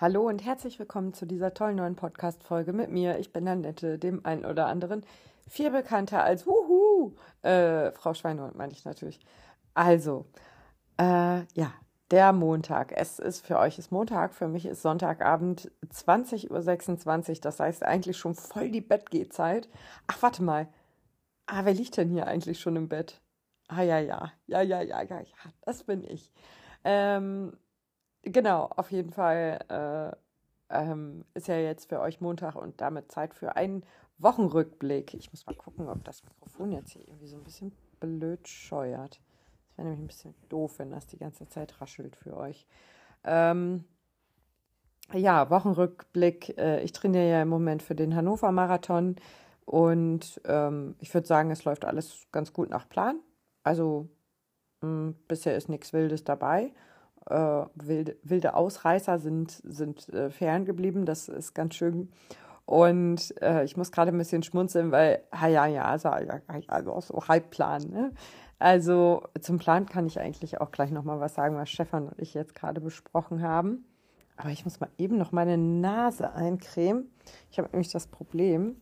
Hallo und herzlich willkommen zu dieser tollen neuen Podcast-Folge mit mir. Ich bin Annette, dem einen oder anderen viel bekannter als Wuhu, äh, Frau Schweinhold meine ich natürlich. Also, äh, ja, der Montag. Es ist für euch ist Montag, für mich ist Sonntagabend 20.26 Uhr. Das heißt eigentlich schon voll die Bettgehzeit. Ach, warte mal. Ah, wer liegt denn hier eigentlich schon im Bett? Ah, ja, ja, ja, ja, ja, ja, ja, das bin ich. Ähm, Genau, auf jeden Fall äh, ähm, ist ja jetzt für euch Montag und damit Zeit für einen Wochenrückblick. Ich muss mal gucken, ob das Mikrofon jetzt hier irgendwie so ein bisschen blöd scheuert. Das wäre nämlich ein bisschen doof, wenn das die ganze Zeit raschelt für euch. Ähm, ja, Wochenrückblick. Äh, ich trainiere ja im Moment für den Hannover Marathon und ähm, ich würde sagen, es läuft alles ganz gut nach Plan. Also mh, hm, bisher ist nichts Wildes dabei äh, wilde, wilde Ausreißer sind, sind äh, ferngeblieben. Das ist ganz schön. Und äh, ich muss gerade ein bisschen schmunzeln, weil, ja, ja, ja, also, also auch so Halbplan. Ne? Also zum Plan kann ich eigentlich auch gleich nochmal was sagen, was Stefan und ich jetzt gerade besprochen haben. Aber ich muss mal eben noch meine Nase eincremen. Ich habe nämlich das Problem,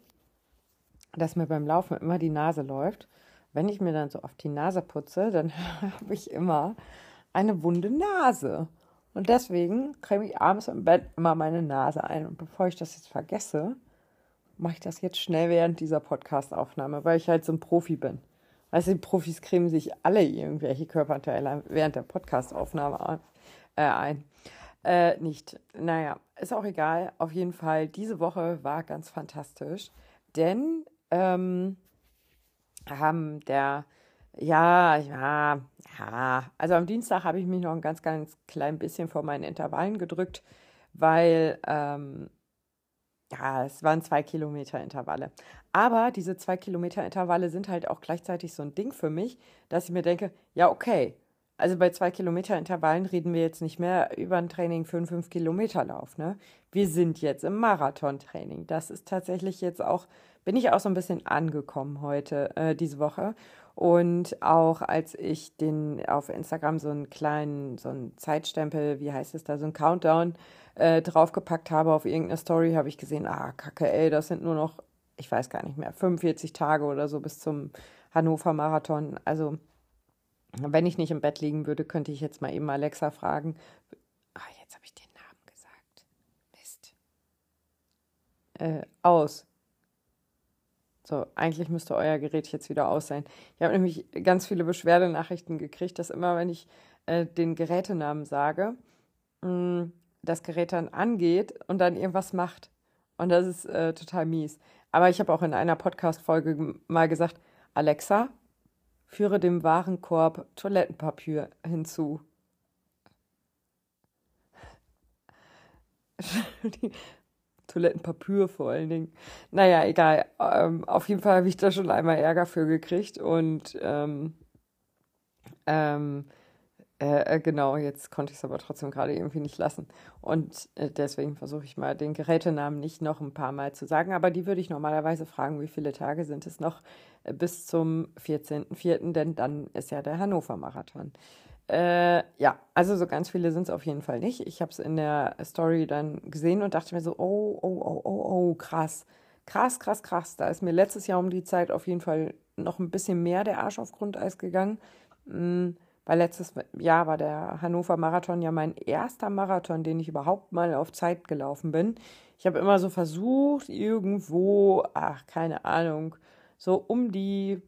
dass mir beim Laufen immer die Nase läuft. Wenn ich mir dann so auf die Nase putze, dann habe ich immer eine wunde Nase. Und deswegen creme ich abends im Bett immer meine Nase ein. Und bevor ich das jetzt vergesse, mache ich das jetzt schnell während dieser Podcast-Aufnahme, weil ich halt so ein Profi bin. Weißt du, die Profis cremen sich alle irgendwelche Körperteile während der Podcast-Aufnahme äh, ein. Äh, nicht. Naja, ist auch egal. Auf jeden Fall, diese Woche war ganz fantastisch, denn ähm, haben der ja, ja, ja. Also am Dienstag habe ich mich noch ein ganz, ganz klein bisschen vor meinen Intervallen gedrückt, weil ähm, ja, es waren zwei Kilometer Intervalle. Aber diese zwei Kilometer Intervalle sind halt auch gleichzeitig so ein Ding für mich, dass ich mir denke, ja, okay. Also bei zwei Kilometer Intervallen reden wir jetzt nicht mehr über ein Training für einen fünf Kilometer Lauf. Ne? Wir sind jetzt im Marathontraining. Das ist tatsächlich jetzt auch, bin ich auch so ein bisschen angekommen heute, äh, diese Woche. Und auch als ich den auf Instagram so einen kleinen, so einen Zeitstempel, wie heißt es da, so einen Countdown äh, draufgepackt habe auf irgendeine Story, habe ich gesehen, ah, kacke, ey, das sind nur noch, ich weiß gar nicht mehr, 45 Tage oder so bis zum Hannover Marathon. Also, wenn ich nicht im Bett liegen würde, könnte ich jetzt mal eben Alexa fragen. Ah, jetzt habe ich den Namen gesagt. Mist. Äh, aus. So, eigentlich müsste euer Gerät jetzt wieder aus sein. Ich habe nämlich ganz viele Beschwerdenachrichten gekriegt, dass immer, wenn ich äh, den Gerätenamen sage, mh, mm, das Gerät dann angeht und dann irgendwas macht. Und das ist äh, total mies. Aber ich habe auch in einer Podcast-Folge mal gesagt, Alexa, führe dem Warenkorb Toilettenpapier hinzu. Toilettenpapier vor allen Dingen. Naja, egal. Ähm, auf jeden Fall habe ich da schon einmal Ärger für gekriegt und ähm, ähm, äh, äh genau, jetzt konnte ich es aber trotzdem gerade irgendwie nicht lassen. Und äh, deswegen versuche ich mal den Gerätenamen nicht noch ein paar Mal zu sagen, aber die würde ich normalerweise fragen, wie viele Tage sind es noch äh, bis zum 14.04., denn dann ist ja der Hannover Marathon. Äh, ja, also so ganz viele sind es auf jeden Fall nicht. Ich habe es in der Story dann gesehen und dachte mir so, oh, oh, oh, oh, oh, krass. Krass, krass, krass. Da ist mir letztes Jahr um die Zeit auf jeden Fall noch ein bisschen mehr der Arsch auf Grundeis gegangen. Mhm, weil letztes Jahr war der Hannover Marathon ja mein erster Marathon, den ich überhaupt mal auf Zeit gelaufen bin. Ich habe immer so versucht, irgendwo, ach, keine Ahnung, so um die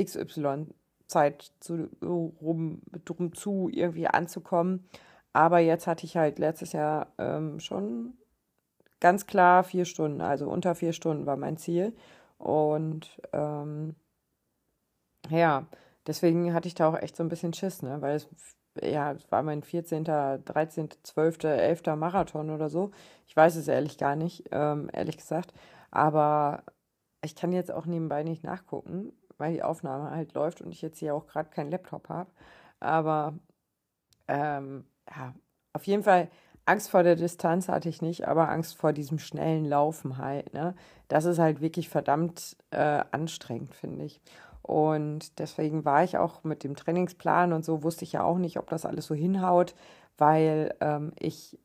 XY Zeit zu, rum, drum zu irgendwie anzukommen. Aber jetzt hatte ich halt letztes Jahr ähm, schon ganz klar vier Stunden, also unter vier Stunden war mein Ziel. Und ähm, ja, deswegen hatte ich da auch echt so ein bisschen Schiss, ne? Weil es, ja, war mein 14., 13., 12., 11. Marathon oder so. Ich weiß es ehrlich gar nicht, ähm, ehrlich gesagt. Aber ich kann jetzt auch nebenbei nicht nachgucken weil die Aufnahme halt läuft und ich jetzt hier auch gerade keinen Laptop habe. Aber ähm, ja, auf jeden Fall Angst vor der Distanz hatte ich nicht, aber Angst vor diesem schnellen Laufen halt. Ne? Das ist halt wirklich verdammt äh, anstrengend, finde ich. Und deswegen war ich auch mit dem Trainingsplan und so, wusste ich ja auch nicht, ob das alles so hinhaut, weil ähm, ich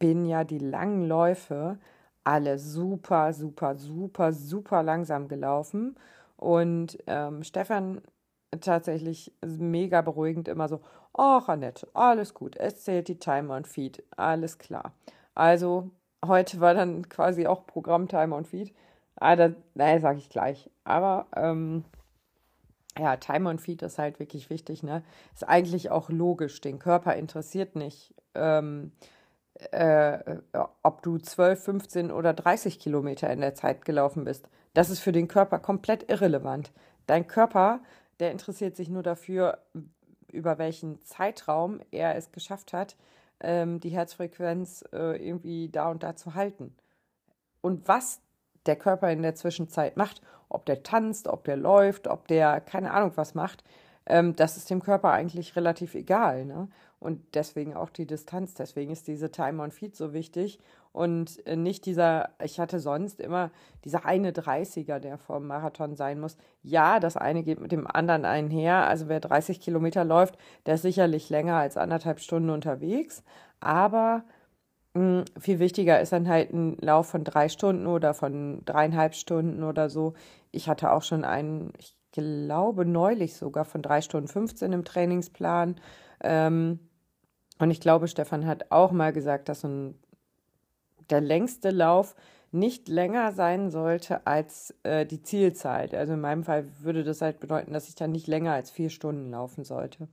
bin ja die langen Läufe alle super, super, super, super langsam gelaufen. Und ähm, Stefan tatsächlich mega beruhigend immer so, ach Annette, alles gut, es zählt die Timer und Feed, alles klar. Also heute war dann quasi auch Programm Timer und Feed. Ah, das, naja, sage ich gleich. Aber ähm, ja, Timer und Feed ist halt wirklich wichtig, ne? Ist eigentlich auch logisch. Den Körper interessiert nicht, ähm, äh, ob du 12, 15 oder 30 Kilometer in der Zeit gelaufen bist. Das ist für den Körper komplett irrelevant. Dein Körper, der interessiert sich nur dafür, über welchen Zeitraum er es geschafft hat, ähm, die Herzfrequenz äh, irgendwie da und da zu halten. Und was der Körper in der Zwischenzeit macht, ob der tanzt, ob der läuft, ob der keine Ahnung was macht, ähm, das ist dem Körper eigentlich relativ egal. Ne? Und deswegen auch die Distanz, deswegen ist diese Time on Feed so wichtig und äh, nicht dieser, ich hatte sonst immer dieser eine 30er, der vor Marathon sein muss. Ja, das eine geht mit dem anderen einher. Also wer 30 Kilometer läuft, der ist sicherlich länger als anderthalb Stunden unterwegs. Aber mh, hm, viel wichtiger ist dann halt ein Lauf von drei Stunden oder von dreieinhalb Stunden oder so. Ich hatte auch schon einen, ich glaube neulich sogar von drei Stunden 15 im Trainingsplan. Ähm, und ich glaube, Stefan hat auch mal gesagt, dass so ein, der längste Lauf nicht länger sein sollte als äh, die Zielzeit. Also in meinem Fall würde das halt bedeuten, dass ich dann nicht länger als vier Stunden laufen sollte.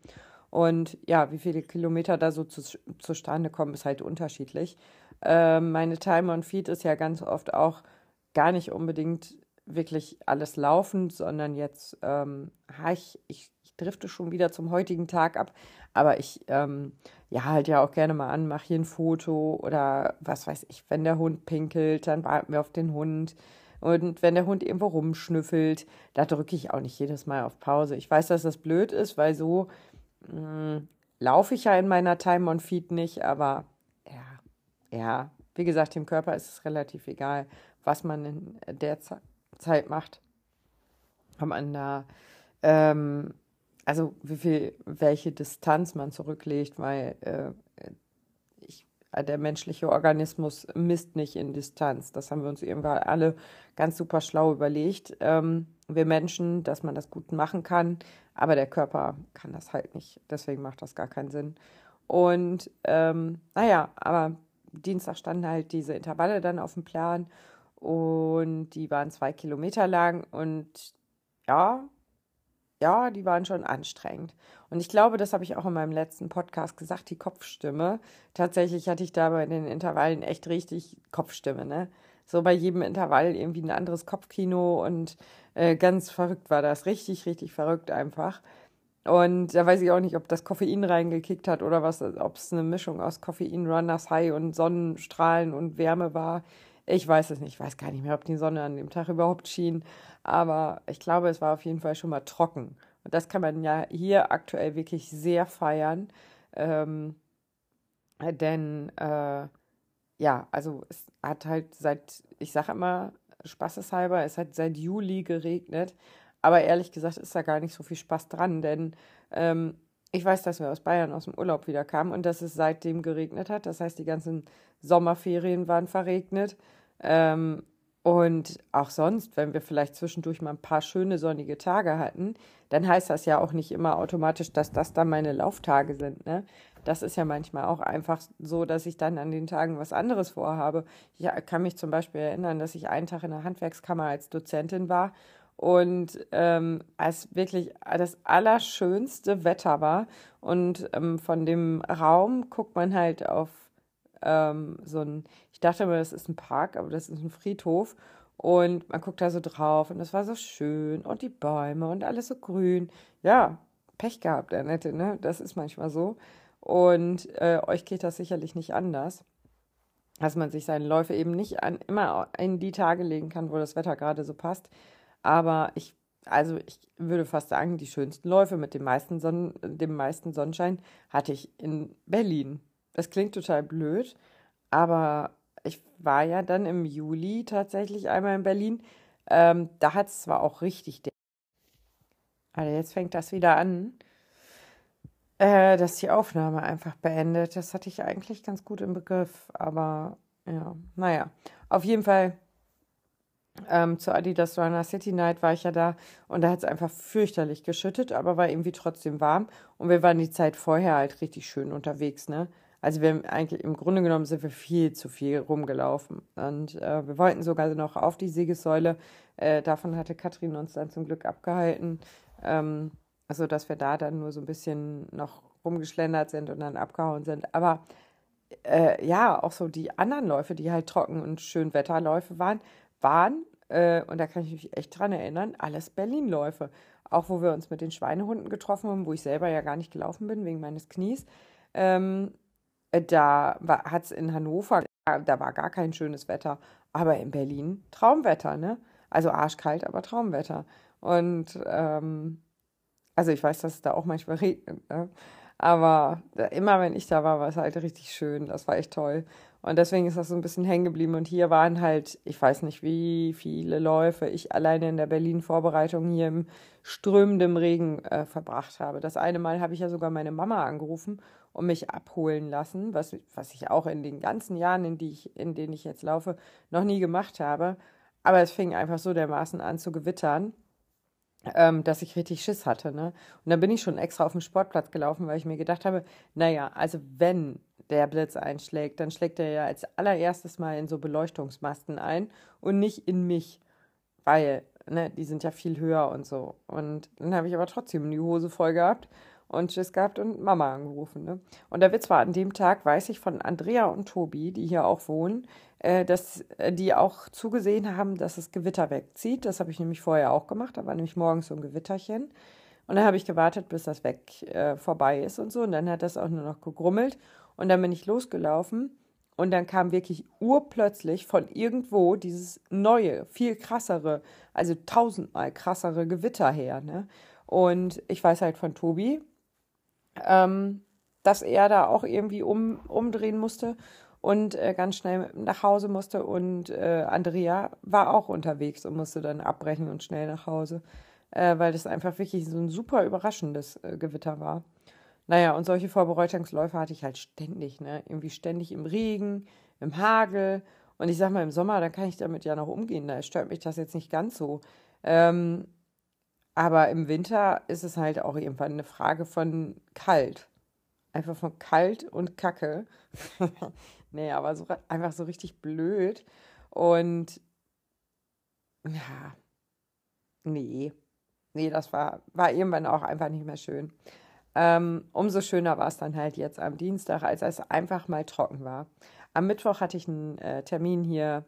Und ja, wie viele Kilometer da so zu, zustande kommen, ist halt unterschiedlich. Äh, meine Time on Feed ist ja ganz oft auch gar nicht unbedingt wirklich alles laufend, sondern jetzt, ähm, ich, ich, ich drifte schon wieder zum heutigen Tag ab, aber ich, ähm, ja, halt ja auch gerne mal an, mache hier ein Foto oder was weiß ich, wenn der Hund pinkelt, dann warten wir auf den Hund. Und wenn der Hund irgendwo rumschnüffelt, da drücke ich auch nicht jedes Mal auf Pause. Ich weiß, dass das blöd ist, weil so hm, laufe ich ja in meiner Time on Feed nicht, aber ja, ja, wie gesagt, dem Körper ist es relativ egal, was man in der Zeit macht. Ob man da, ähm, also wie viel, welche Distanz man zurücklegt, weil äh, ich, der menschliche Organismus misst nicht in Distanz. Das haben wir uns irgendwann alle ganz super schlau überlegt. Ähm, wir Menschen, dass man das gut machen kann, aber der Körper kann das halt nicht. Deswegen macht das gar keinen Sinn. Und ähm, naja, aber Dienstag standen halt diese Intervalle dann auf dem Plan und die waren zwei Kilometer lang und ja, ja, die waren schon anstrengend. Und ich glaube, das habe ich auch in meinem letzten Podcast gesagt, die Kopfstimme. Tatsächlich hatte ich da bei den Intervallen echt richtig Kopfstimme, ne? So bei jedem Intervall irgendwie ein anderes Kopfkino und äh, ganz verrückt war das. Richtig, richtig verrückt einfach. Und da weiß ich auch nicht, ob das Koffein reingekickt hat oder was, ob es eine Mischung aus Koffein, Runners High und Sonnenstrahlen und Wärme war. Ich weiß es nicht. Ich weiß gar nicht mehr, ob die Sonne an dem Tag überhaupt schien. Aber ich glaube, es war auf jeden Fall schon mal trocken. Und das kann man ja hier aktuell wirklich sehr feiern. Ähm, denn äh, ja, also es hat halt seit, ich sage immer spaßeshalber, es hat seit Juli geregnet. Aber ehrlich gesagt ist da gar nicht so viel Spaß dran, denn ähm, ich weiß, dass wir aus Bayern aus dem Urlaub wieder kamen und dass es seitdem geregnet hat. Das heißt, die ganzen Sommerferien waren verregnet. Ähm, und auch sonst, wenn wir vielleicht zwischendurch mal ein paar schöne sonnige Tage hatten, dann heißt das ja auch nicht immer automatisch, dass das dann meine Lauftage sind. Ne? Das ist ja manchmal auch einfach so, dass ich dann an den Tagen was anderes vorhabe. Ich kann mich zum Beispiel erinnern, dass ich einen Tag in der Handwerkskammer als Dozentin war und ähm, als wirklich das allerschönste Wetter war. Und ähm, von dem Raum guckt man halt auf ähm, so ein, ich dachte immer, das ist ein Park, aber das ist ein Friedhof. Und man guckt da so drauf und das war so schön und die Bäume und alles so grün. Ja, Pech gehabt, Annette, ne? Das ist manchmal so. Und äh, euch geht das sicherlich nicht anders, dass man sich seine Läufe eben nicht an, immer in die Tage legen kann, wo das Wetter gerade so passt. Aber ich, also ich würde fast sagen, die schönsten Läufe mit dem meisten, Sonnen, dem meisten Sonnenschein hatte ich in Berlin. Das klingt total blöd, aber ich war ja dann im Juli tatsächlich einmal in Berlin. Ähm, da hat es zwar auch richtig. Also jetzt fängt das wieder an. äh, dass die Aufnahme einfach beendet. Das hatte ich eigentlich ganz gut im Begriff, aber ja, naja. Auf jeden Fall ähm, zur Adidas Runner City Night war ich ja da und da hat es einfach fürchterlich geschüttet, aber war irgendwie trotzdem warm und wir waren die Zeit vorher halt richtig schön unterwegs, ne? Also wir haben eigentlich im Grunde genommen sind wir viel zu viel rumgelaufen und äh, wir wollten sogar noch auf die Siegessäule. Äh, davon hatte Katrin uns dann zum Glück abgehalten, ähm, also dass wir da dann nur so ein bisschen noch rumgeschlendert sind und dann abgehauen sind. Aber äh, ja, auch so die anderen Läufe, die halt trocken und schön Wetterläufe waren, waren, äh, und da kann ich mich echt dran erinnern, alles Berlin-Läufe. Auch wo wir uns mit den Schweinehunden getroffen haben, wo ich selber ja gar nicht gelaufen bin wegen meines Knies. Ähm, äh, da hat es in Hannover, da war gar kein schönes Wetter, aber in Berlin Traumwetter, ne? Also arschkalt, aber Traumwetter. Und ähm, also ich weiß, dass es da auch manchmal regnet, ne? aber immer wenn ich da war, war es halt richtig schön. Das war echt toll. Und deswegen ist das so ein bisschen hängen geblieben. Und hier waren halt, ich weiß nicht, wie viele Läufe ich alleine in der Berlin-Vorbereitung hier im strömenden Regen äh, verbracht habe. Das eine Mal habe ich ja sogar meine Mama angerufen und mich abholen lassen, was, was ich auch in den ganzen Jahren, in, die ich, in denen ich jetzt laufe, noch nie gemacht habe. Aber es fing einfach so dermaßen an zu gewittern, ähm, dass ich richtig Schiss hatte. Ne? Und dann bin ich schon extra auf den Sportplatz gelaufen, weil ich mir gedacht habe, naja, also wenn der Blitz einschlägt, dann schlägt er ja als allererstes mal in so Beleuchtungsmasten ein und nicht in mich, weil ne, die sind ja viel höher und so. Und dann habe ich aber trotzdem die Hose voll gehabt und Schiss gehabt und Mama angerufen. Ne? Und der Witz war, an dem Tag weiß ich von Andrea und Tobi, die hier auch wohnen, äh, dass äh, die auch zugesehen haben, dass das Gewitter wegzieht. Das habe ich nämlich vorher auch gemacht. Da war nämlich morgens so ein Gewitterchen. Und dann habe ich gewartet, bis das weg äh, vorbei ist und so. Und dann hat das auch nur noch gegrummelt. Und dann bin ich losgelaufen. Und dann kam wirklich urplötzlich von irgendwo dieses neue, viel krassere, also tausendmal krassere Gewitter her. Ne? Und ich weiß halt von Tobi, ähm, dass er da auch irgendwie um, umdrehen musste und äh, ganz schnell nach Hause musste. Und äh, Andrea war auch unterwegs und musste dann abbrechen und schnell nach Hause, äh, weil das einfach wirklich so ein super überraschendes äh, Gewitter war. Naja, und solche Vorbereitungsläufe hatte ich halt ständig, ne? Irgendwie ständig im Regen, im Hagel. Und ich sag mal, im Sommer, dann kann ich damit ja noch umgehen. Da stört mich das jetzt nicht ganz so. Ähm, aber im Winter ist es halt auch irgendwann eine Frage von kalt. Einfach von kalt und Kacke. nee, aber so, einfach so richtig blöd. Und ja, nee. Nee, das war, war irgendwann auch einfach nicht mehr schön. Ähm, umso schöner war es dann halt jetzt am Dienstag, als es einfach mal trocken war. Am Mittwoch hatte ich einen äh, Termin hier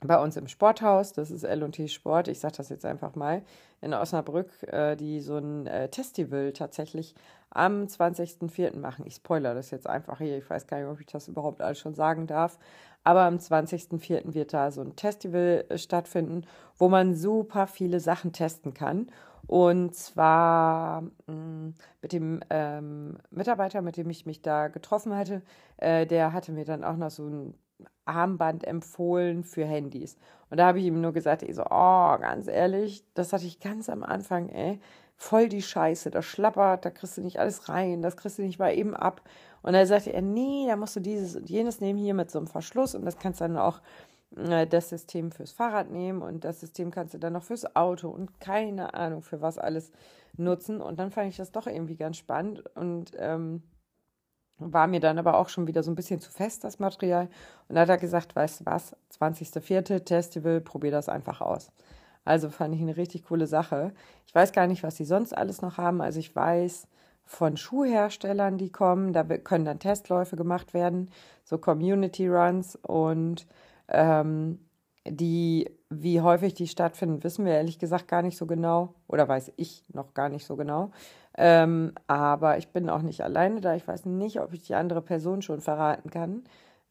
bei uns im Sporthaus, das ist L&T Sport, ich sage das jetzt einfach mal, in Osnabrück, äh, die so ein äh, Festival tatsächlich am 20.04. machen. Ich spoilere das jetzt einfach hier, ich weiß gar nicht, ob ich das überhaupt alles schon sagen darf, aber am 20.04. wird da so ein Festival äh, stattfinden, wo man super viele Sachen testen kann. Und zwar mm, mit dem ähm, Mitarbeiter, mit dem ich mich da getroffen hatte, äh, der hatte mir dann auch noch so ein Armband empfohlen für Handys. Und da habe ich ihm nur gesagt, ich so, oh, ganz ehrlich, das hatte ich ganz am Anfang, ey, voll die Scheiße, das schlappert, da kriegst du nicht alles rein, das kriegst du nicht mal eben ab. Und da sagte er, nee, da musst du dieses und jenes nehmen hier mit so einem Verschluss und das kannst du dann auch äh, das System fürs Fahrrad nehmen und das System kannst du dann noch fürs Auto und keine Ahnung für was alles nutzen. Und dann fand ich das doch irgendwie ganz spannend und ähm, war mir dann aber auch schon wieder so ein bisschen zu fest, das Material. Und da hat er gesagt, weißt du was, 20.04. Festival, probier das einfach aus. Also fand ich eine richtig coole Sache. Ich weiß gar nicht, was sie sonst alles noch haben. Also ich weiß von Schuhherstellern, die kommen, da können dann Testläufe gemacht werden, so Community Runs und ähm, die, wie häufig die stattfinden, wissen wir ehrlich gesagt gar nicht so genau oder weiß ich noch gar nicht so genau. Ähm, aber ich bin auch nicht alleine da. Ich weiß nicht, ob ich die andere Person schon verraten kann,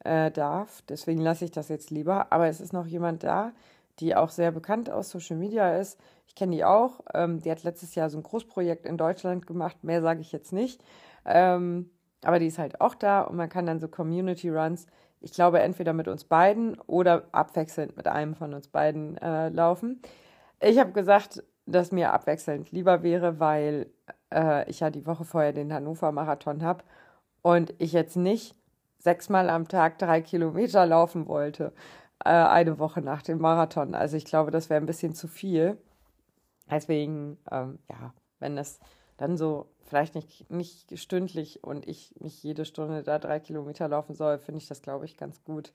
äh, darf. Deswegen lasse ich das jetzt lieber. Aber es ist noch jemand da, die auch sehr bekannt aus Social Media ist. Ich kenne die auch. Ähm, die hat letztes Jahr so ein Großprojekt in Deutschland gemacht. Mehr sage ich jetzt nicht. Ähm, aber die ist halt auch da und man kann dann so Community Runs, ich glaube, entweder mit uns beiden oder abwechselnd mit einem von uns beiden äh, laufen. Ich habe gesagt, dass mir abwechselnd lieber wäre, weil äh, ich ja die Woche vorher den Hannover Marathon habe und ich jetzt nicht sechsmal am Tag drei Kilometer laufen wollte, äh, eine Woche nach dem Marathon. Also ich glaube, das wäre ein bisschen zu viel. Deswegen, ähm, ja, wenn das dann so vielleicht nicht, nicht stündlich und ich nicht jede Stunde da drei Kilometer laufen soll, finde ich das, glaube ich, ganz gut.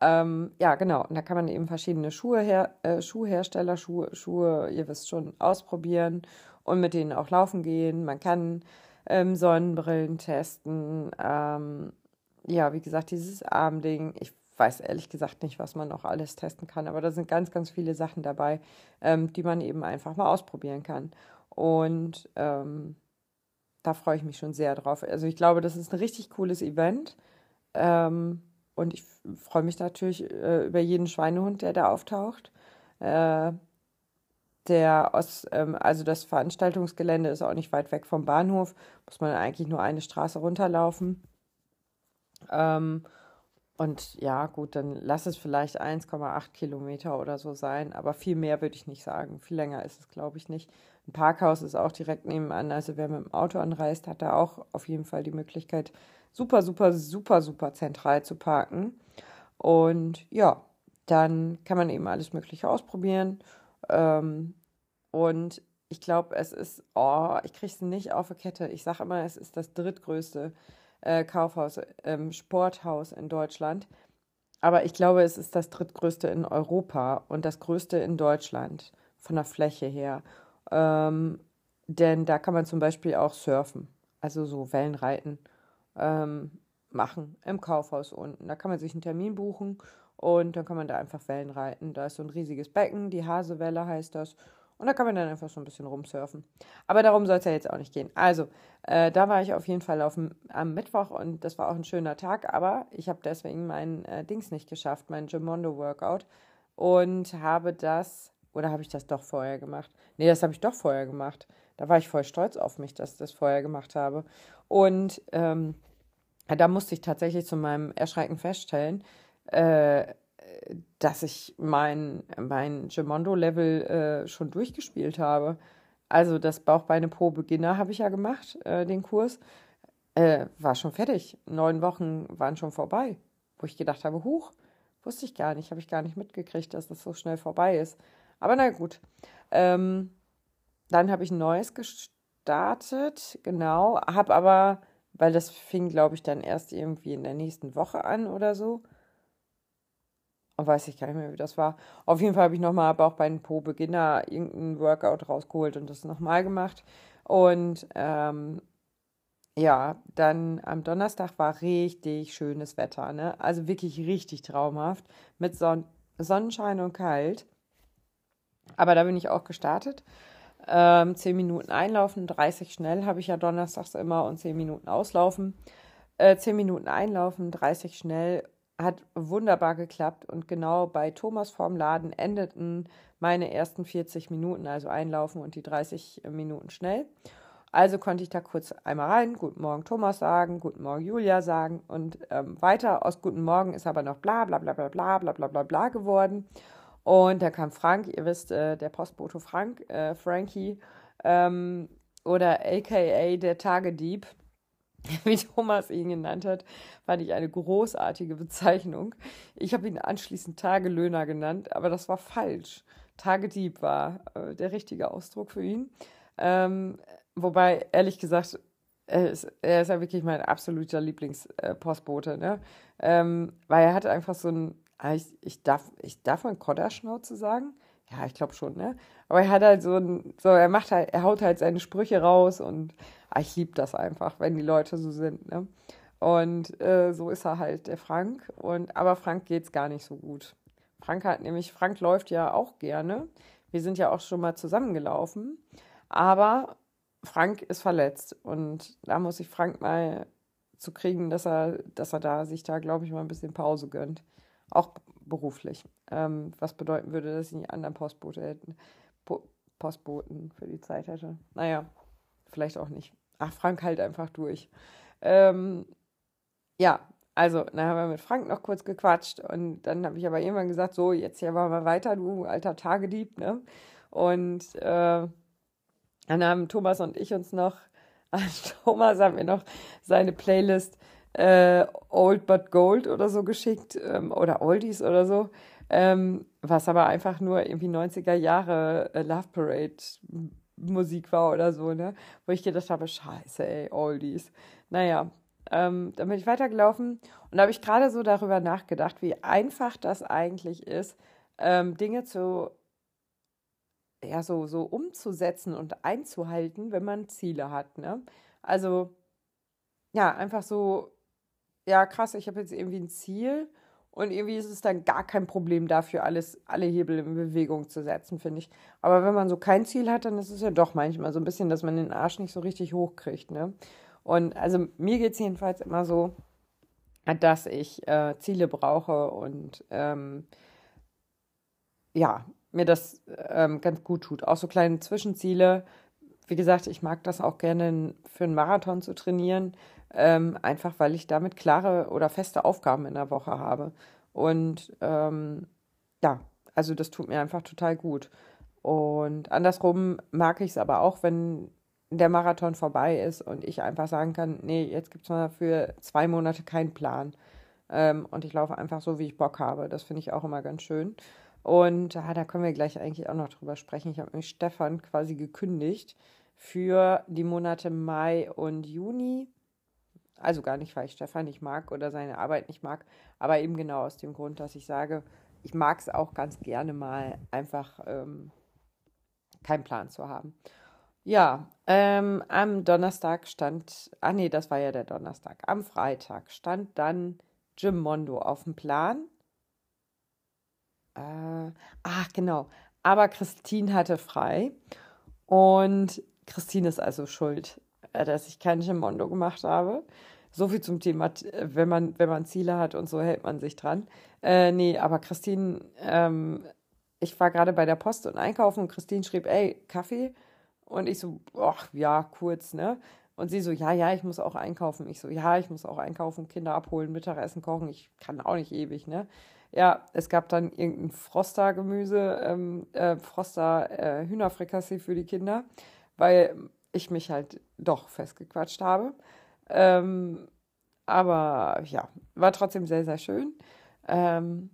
Ähm, ja, genau. Und da kann man eben verschiedene Schuhe her, äh, Schuhhersteller, Schuhe, Schuhe, ihr wisst schon, ausprobieren und mit denen auch laufen gehen. Man kann ähm, Sonnenbrillen testen. Ähm, ja, wie gesagt, dieses Armding. Ich weiß ehrlich gesagt nicht, was man noch alles testen kann, aber da sind ganz, ganz viele Sachen dabei, ähm, die man eben einfach mal ausprobieren kann. Und ähm, da freue ich mich schon sehr drauf. Also ich glaube, das ist ein richtig cooles Event. Ähm, und ich freue mich natürlich äh, über jeden Schweinehund, der da auftaucht. Äh, der aus, ähm, also das Veranstaltungsgelände ist auch nicht weit weg vom Bahnhof, muss man eigentlich nur eine Straße runterlaufen. Ähm, und ja, gut, dann lass es vielleicht 1,8 Kilometer oder so sein, aber viel mehr würde ich nicht sagen. Viel länger ist es, glaube ich, nicht. Ein Parkhaus ist auch direkt nebenan. Also wer mit dem Auto anreist, hat da auch auf jeden Fall die Möglichkeit, super, super, super, super zentral zu parken. Und ja, dann kann man eben alles Mögliche ausprobieren. Ähm, und ich glaube, es ist, oh, ich kriege es nicht auf die Kette. Ich sage immer, es ist das drittgrößte äh, Kaufhaus, ähm, Sporthaus in Deutschland. Aber ich glaube, es ist das drittgrößte in Europa und das größte in Deutschland von der Fläche her. Ähm, denn da kann man zum Beispiel auch surfen, also so Wellenreiten ähm, machen im Kaufhaus unten. Da kann man sich einen Termin buchen und dann kann man da einfach Wellen reiten. Da ist so ein riesiges Becken, die Hasewelle heißt das. Und da kann man dann einfach so ein bisschen rumsurfen. Aber darum soll es ja jetzt auch nicht gehen. Also, äh, da war ich auf jeden Fall auf, am Mittwoch und das war auch ein schöner Tag, aber ich habe deswegen mein äh, Dings nicht geschafft, mein Gimondo Workout. Und habe das, oder habe ich das doch vorher gemacht? Nee, das habe ich doch vorher gemacht. Da war ich voll stolz auf mich, dass ich das vorher gemacht habe. Und ähm, da musste ich tatsächlich zu meinem Erschrecken feststellen, äh, dass ich mein, mein Gemondo-Level äh, schon durchgespielt habe. Also das Bauchbeine pro Beginner habe ich ja gemacht, äh, den Kurs. Äh, war schon fertig. Neun Wochen waren schon vorbei. Wo ich gedacht habe, huch, wusste ich gar nicht, habe ich gar nicht mitgekriegt, dass das so schnell vorbei ist. Aber na gut. Ähm, dann habe ich ein neues gestartet, genau. Habe aber, weil das fing, glaube ich, dann erst irgendwie in der nächsten Woche an oder so weiß ich gar nicht mehr, wie das war. Auf jeden Fall habe ich nochmal aber auch bei den Po-Beginner irgendein Workout rausgeholt und das nochmal gemacht. Und ähm, ja, dann am Donnerstag war richtig schönes Wetter, ne? Also wirklich richtig traumhaft mit Son Sonnenschein und kalt. Aber da bin ich auch gestartet. Ähm, 10 Minuten einlaufen, 30 schnell habe ich ja donnerstags immer und 10 Minuten auslaufen. Äh, 10 Minuten einlaufen, 30 schnell hat wunderbar geklappt und genau bei Thomas vorm Laden endeten meine ersten 40 Minuten, also einlaufen und die 30 Minuten schnell. Also konnte ich da kurz einmal rein, Guten Morgen Thomas sagen, Guten Morgen Julia sagen und ähm, weiter aus Guten Morgen ist aber noch bla bla bla bla bla bla bla bla bla geworden. Und da kam Frank, ihr wisst, äh, der Postbote Frank, äh, Frankie ähm, oder aka der Tagedieb wie Thomas ihn genannt hat, fand ich eine großartige Bezeichnung. Ich habe ihn anschließend Tagelöhner genannt, aber das war falsch. Tagedieb war äh, der richtige Ausdruck für ihn. Ähm, wobei, ehrlich gesagt, er ist, er ist ja wirklich mein absoluter Lieblingspostbote, äh, ne? Ähm, weil er hat einfach so ein, ich, ich darf, ich darf mal Kodderschnauze sagen? Ja, ich glaube schon, ne? Aber er hat halt so ein, so, er macht halt, er haut halt seine Sprüche raus und ah, ich liebe das einfach, wenn die Leute so sind, ne? Und äh, so ist er halt, der Frank. Und, aber Frank geht's gar nicht so gut. Frank hat nämlich, Frank läuft ja auch gerne. Wir sind ja auch schon mal zusammengelaufen. Aber Frank ist verletzt. Und da muss ich Frank mal zu kriegen, dass er, dass er da sich da, glaube ich, mal ein bisschen Pause gönnt. Auch beruflich. Ähm, was bedeuten würde, dass ich einen anderen Postbote hätten, po Postboten für die Zeit hätte. Naja, vielleicht auch nicht. Ach, Frank halt einfach durch. Ähm, ja, also, dann haben wir mit Frank noch kurz gequatscht und dann habe ich aber irgendwann gesagt, so, jetzt hier mal weiter, du alter Tagedieb, ne? Und äh, dann haben Thomas und ich uns noch Thomas hat mir noch seine Playlist äh, Old But Gold oder so geschickt ähm, oder Oldies oder so, ähm, was aber einfach nur irgendwie 90er Jahre äh, Love Parade Musik war oder so, ne? Wo ich gedacht habe, scheiße, ey, Oldies. Naja, ähm, dann bin ich weitergelaufen und da habe ich gerade so darüber nachgedacht, wie einfach das eigentlich ist, ähm, Dinge zu, ja, so, so umzusetzen und einzuhalten, wenn man Ziele hat, ne? Also, ja, einfach so, ja, krass, ich habe jetzt irgendwie ein Ziel und irgendwie ist es dann gar kein Problem dafür, alles, alle Hebel in Bewegung zu setzen, finde ich. Aber wenn man so kein Ziel hat, dann ist es ja doch manchmal so ein bisschen, dass man den Arsch nicht so richtig hochkriegt, ne? Und also mir geht es jedenfalls immer so, dass ich äh, Ziele brauche und ähm, ja, mir das ähm, ganz gut tut. Auch so kleine Zwischenziele. Wie gesagt, ich mag das auch gerne für einen Marathon zu trainieren, ähm, einfach weil ich damit klare oder feste Aufgaben in der Woche habe. Und ähm, ja, also das tut mir einfach total gut. Und andersrum mag ich es aber auch, wenn der Marathon vorbei ist und ich einfach sagen kann, nee, jetzt gibt es mal für zwei Monate keinen Plan. Ähm, und ich laufe einfach so, wie ich Bock habe. Das finde ich auch immer ganz schön. Und ah, da können wir gleich eigentlich auch noch drüber sprechen. Ich habe nämlich Stefan quasi gekündigt für die Monate Mai und Juni. Also gar nicht, weil ich Stefan nicht mag oder seine Arbeit nicht mag, aber eben genau aus dem Grund, dass ich sage, ich mag es auch ganz gerne mal einfach ähm, keinen Plan zu haben. Ja, ähm, am Donnerstag stand, ah nee, das war ja der Donnerstag, am Freitag stand dann Jim Mondo auf dem Plan. Äh, ach, genau. Aber Christine hatte frei. Und Christine ist also schuld, dass ich kein Jim Mondo gemacht habe. So viel zum Thema, äh, wenn man, wenn man Ziele hat und so hält man sich dran. Äh, nee, aber Christine, ähm, ich war gerade bei der Post und einkaufen und Christine schrieb, ey, Kaffee? Und ich so, ach ja, kurz, ne? Und sie so, ja, ja, ich muss auch einkaufen. Ich so, ja, ich muss auch einkaufen, Kinder abholen, Mittagessen kochen. Ich kann auch nicht ewig, ne? Ja, es gab dann irgendein Froster-Gemüse, ähm, äh, Froster äh, für die Kinder, weil ich mich halt doch festgequatscht habe. Ähm, aber ja, war trotzdem sehr, sehr schön. Ähm,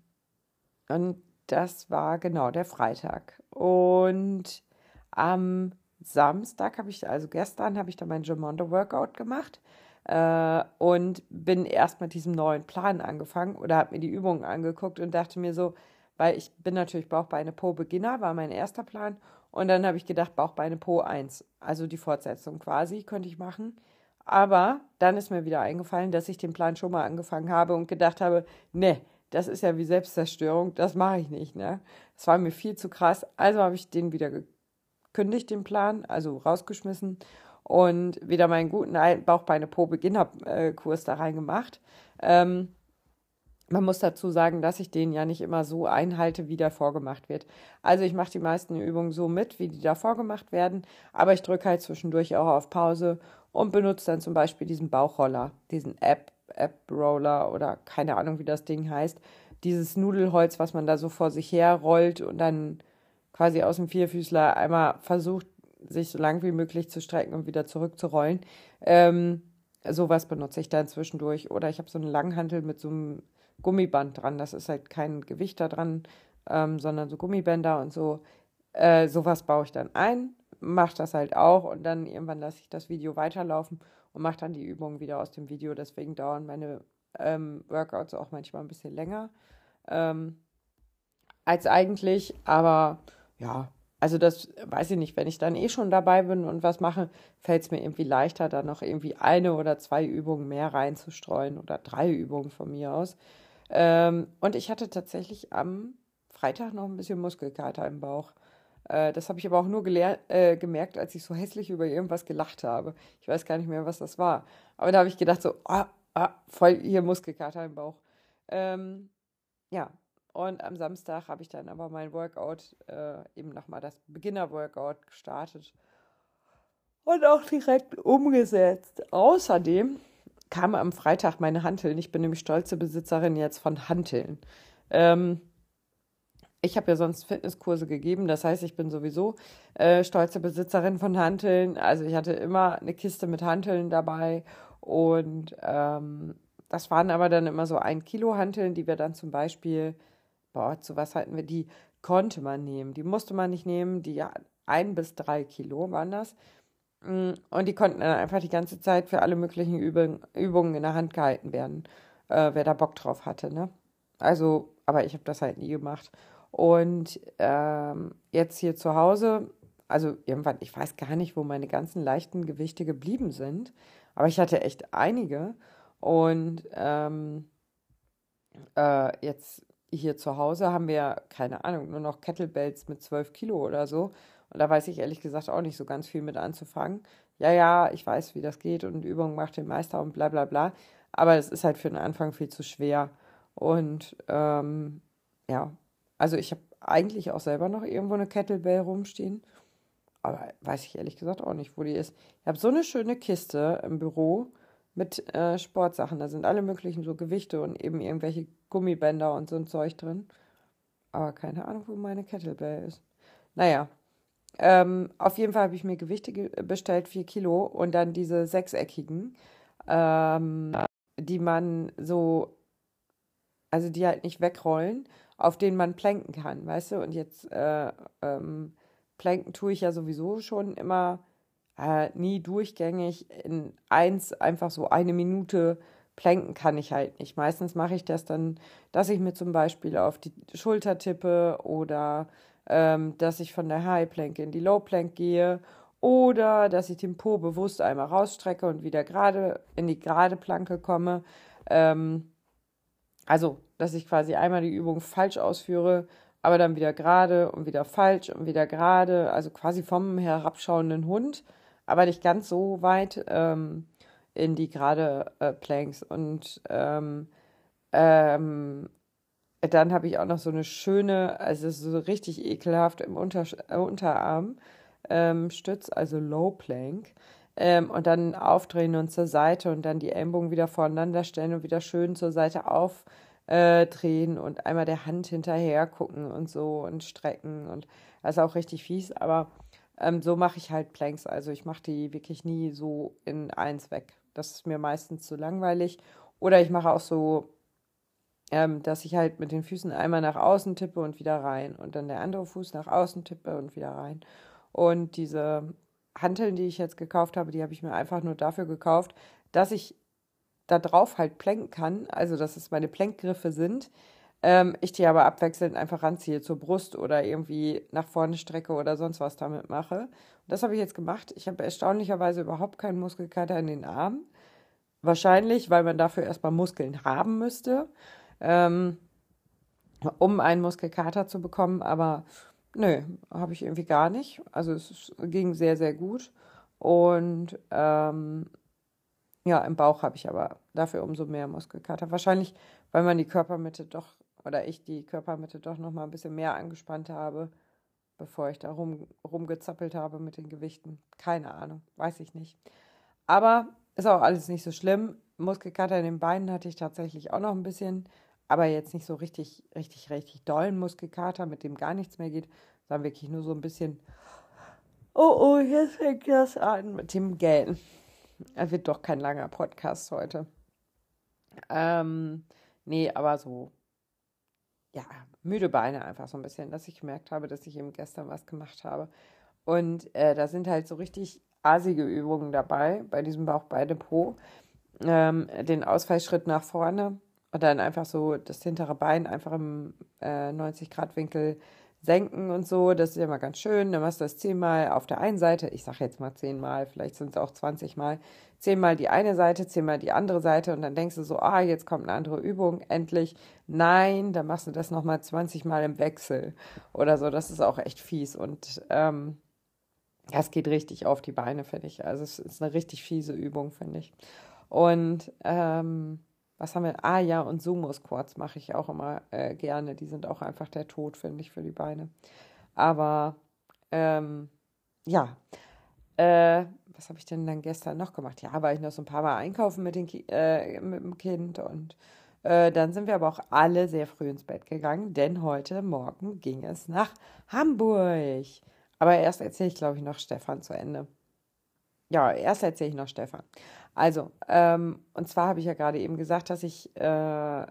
und das war genau der Freitag. Und am Samstag habe ich, also gestern habe ich dann mein Gemondo Workout gemacht äh, und bin erst mit diesem neuen Plan angefangen oder habe mir die Übungen angeguckt und dachte mir so, weil ich bin natürlich Bauchbeine Po Beginner, war mein erster Plan. Und dann habe ich gedacht, Bauchbeine Po 1, also die Fortsetzung quasi, könnte ich machen. Aber dann ist mir wieder eingefallen, dass ich den Plan schon mal angefangen habe und gedacht habe, ne, das ist ja wie Selbstzerstörung, das mache ich nicht, ne? Das war mir viel zu krass. Also habe ich den wieder gekündigt, den Plan, also rausgeschmissen und wieder meinen guten Bauchbeine Po Beginnerkurs da reingemacht. Ähm, man muss dazu sagen, dass ich den ja nicht immer so einhalte, wie der vorgemacht wird. Also ich mache die meisten Übungen so mit, wie die da vorgemacht werden, aber ich drücke halt zwischendurch auch auf Pause und benutze dann zum Beispiel diesen Bauchroller, diesen App, App-Roller oder keine Ahnung, wie das Ding heißt. Dieses Nudelholz, was man da so vor sich her rollt und dann quasi aus dem Vierfüßler einmal versucht, sich so lang wie möglich zu strecken und wieder zurückzurollen. Ähm, sowas benutze ich dann zwischendurch. Oder ich habe so einen Langhantel mit so einem Gummiband dran. Das ist halt kein Gewicht da dran, ähm, sondern so Gummibänder und so. Äh, sowas baue ich dann ein, mache das halt auch und dann irgendwann lasse ich das Video weiterlaufen und mache dann die Übungen wieder aus dem Video. Deswegen dauern meine ähm, Workouts auch manchmal ein bisschen länger ähm, als eigentlich. Aber ja, also das weiß ich nicht, wenn ich dann eh schon dabei bin und was mache, fällt es mir irgendwie leichter, da noch irgendwie eine oder zwei Übungen mehr reinzustreuen oder drei Übungen von mir aus. Ähm, und ich hatte tatsächlich am Freitag noch ein bisschen Muskelkater im Bauch. Äh, das habe ich aber auch nur äh, gemerkt, als ich so hässlich über irgendwas gelacht habe. Ich weiß gar nicht mehr, was das war. Aber da habe ich gedacht, so, ah, ah, voll hier Muskelkater im Bauch. Ähm, ja, und am Samstag habe ich dann aber mein Workout, äh, eben nochmal das Beginner-Workout gestartet und auch direkt umgesetzt. Außerdem kam am Freitag meine Hanteln. Ich bin nämlich stolze Besitzerin jetzt von Hanteln. Ähm, ich habe ja sonst Fitnesskurse gegeben, das heißt, ich bin sowieso äh, stolze Besitzerin von Hanteln. Also ich hatte immer eine Kiste mit Hanteln dabei und ähm, das waren aber dann immer so ein Kilo Hanteln, die wir dann zum Beispiel, boah, zu was hatten wir, die konnte man nehmen, die musste man nicht nehmen, die ein bis drei Kilo waren das. Mm, und die konnten dann einfach die ganze Zeit für alle möglichen Übungen, in der Hand gehalten werden, äh, wer da Bock drauf hatte, ne? Also, aber ich habe das halt nie gemacht. Und ähm, jetzt hier zu Hause, also irgendwann, ich weiß gar nicht, wo meine ganzen leichten Gewichte geblieben sind, aber ich hatte echt einige. Und ähm, äh, jetzt hier zu Hause haben wir, keine Ahnung, nur noch Kettlebells mit 12 Kilo oder so. Und da weiß ich ehrlich gesagt auch nicht so ganz viel mit anzufangen. Ja, ja, ich weiß, wie das geht und Übung macht den Meister und bla bla bla. Aber es ist halt für den Anfang viel zu schwer. Und ähm, ja, also ich habe eigentlich auch selber noch irgendwo eine Kettlebell rumstehen. Aber weiß ich ehrlich gesagt auch nicht, wo die ist. Ich habe so eine schöne Kiste im Büro mit äh, Sportsachen. Da sind alle möglichen so Gewichte und eben irgendwelche Gummibänder und so ein Zeug drin. Aber keine Ahnung, wo meine Kettlebell ist. Naja, ähm, auf jeden Fall habe ich mir Gewichte ge bestellt, 4 Kilo, und dann diese sechseckigen, ähm, die man so, also die halt nicht wegrollen, auf denen man planken kann, weißt du? Und jetzt äh, ähm, planken tue ich ja sowieso schon immer äh, nie durchgängig. In eins einfach so eine Minute planken kann ich halt nicht. Meistens mache ich das dann, dass ich mir zum Beispiel auf die Schulter tippe oder ähm, dass ich von der High Plank in die Low Plank gehe oder dass ich den Po bewusst einmal rausstrecke und wieder gerade in die gerade Planke komme. Ähm, also dass ich quasi einmal die Übung falsch ausführe, aber dann wieder gerade und wieder falsch und wieder gerade, also quasi vom herabschauenden Hund, aber nicht ganz so weit ähm, in die gerade äh, Planks. Und ähm, ähm, dann habe ich auch noch so eine schöne, also so richtig ekelhaft im Unter äh, Unterarm ähm, Stütz, also Low Plank. Ähm, und dann aufdrehen und zur Seite und dann die Ellenbogen wieder voreinander stellen und wieder schön zur Seite auf äh, und einmal der Hand hinterher gucken und so und strecken und das ist auch richtig fies, aber ähm, so mache ich halt Planks. Also ich mache die wirklich nie so in eins weg. Das ist mir meistens zu langweilig. Oder ich mache auch so, ähm, dass ich halt mit den Füßen einmal nach außen tippe und wieder rein und dann der andere Fuß nach außen tippe und wieder rein. Und diese Hanteln, die ich jetzt gekauft habe, die habe ich mir einfach nur dafür gekauft, dass ich da drauf halt plänken kann, also dass es meine Plänkgriffe sind, ähm, ich die aber abwechselnd einfach ranziehe zur Brust oder irgendwie nach vorne strecke oder sonst was damit mache. Und das habe ich jetzt gemacht. Ich habe erstaunlicherweise überhaupt keinen Muskelkater in den Armen. Wahrscheinlich, weil man dafür erstmal Muskeln haben müsste, ähm, um einen Muskelkater zu bekommen. Aber nö, habe ich irgendwie gar nicht. Also es ging sehr, sehr gut. Und ähm, ja, im Bauch habe ich aber dafür umso mehr Muskelkater. Wahrscheinlich, weil man die Körpermitte doch, oder ich die Körpermitte doch noch mal ein bisschen mehr angespannt habe, bevor ich da rum, rumgezappelt habe mit den Gewichten. Keine Ahnung, weiß ich nicht. Aber ist auch alles nicht so schlimm. Muskelkater in den Beinen hatte ich tatsächlich auch noch ein bisschen, aber jetzt nicht so richtig, richtig, richtig dollen Muskelkater, mit dem gar nichts mehr geht, sondern wirklich nur so ein bisschen, oh, oh, jetzt fängt das an mit dem Gähnen. Er wird doch kein langer Podcast heute. Ähm, nee, aber so, ja, müde Beine einfach so ein bisschen, dass ich gemerkt habe, dass ich eben gestern was gemacht habe. Und äh, da sind halt so richtig asige Übungen dabei, bei diesem Bauch-Beine-Po. Ähm, den Ausfallschritt nach vorne und dann einfach so das hintere Bein einfach im äh, 90-Grad-Winkel senken und so. Das ist ja mal ganz schön. Dann machst du das zehnmal auf der einen Seite. Ich sage jetzt mal zehnmal, vielleicht sind es auch 20 Mal. Zehnmal die eine Seite, zehnmal die andere Seite und dann denkst du so, ah, jetzt kommt eine andere Übung, endlich. Nein, dann machst du das nochmal 20 Mal im Wechsel oder so. Das ist auch echt fies und ähm, das geht richtig auf die Beine, finde ich. Also es ist eine richtig fiese Übung, finde ich. Und ähm, was haben wir? Ah ja, und Sumo-Squats mache ich auch immer äh, gerne. Die sind auch einfach der Tod, finde ich, für die Beine. Aber ähm, ja, äh, was habe ich denn dann gestern noch gemacht? Ja, war ich noch so ein paar Mal einkaufen mit, den äh, mit dem Kind und Äh, dann sind wir aber auch alle sehr früh ins Bett gegangen, denn heute Morgen ging es nach Hamburg. Aber erst erzähle ich, glaube ich, noch Stefan zu Ende. Ja, erst erzähle ich noch Stefan. Also, ähm, und zwar habe ich ja gerade eben gesagt, dass ich äh,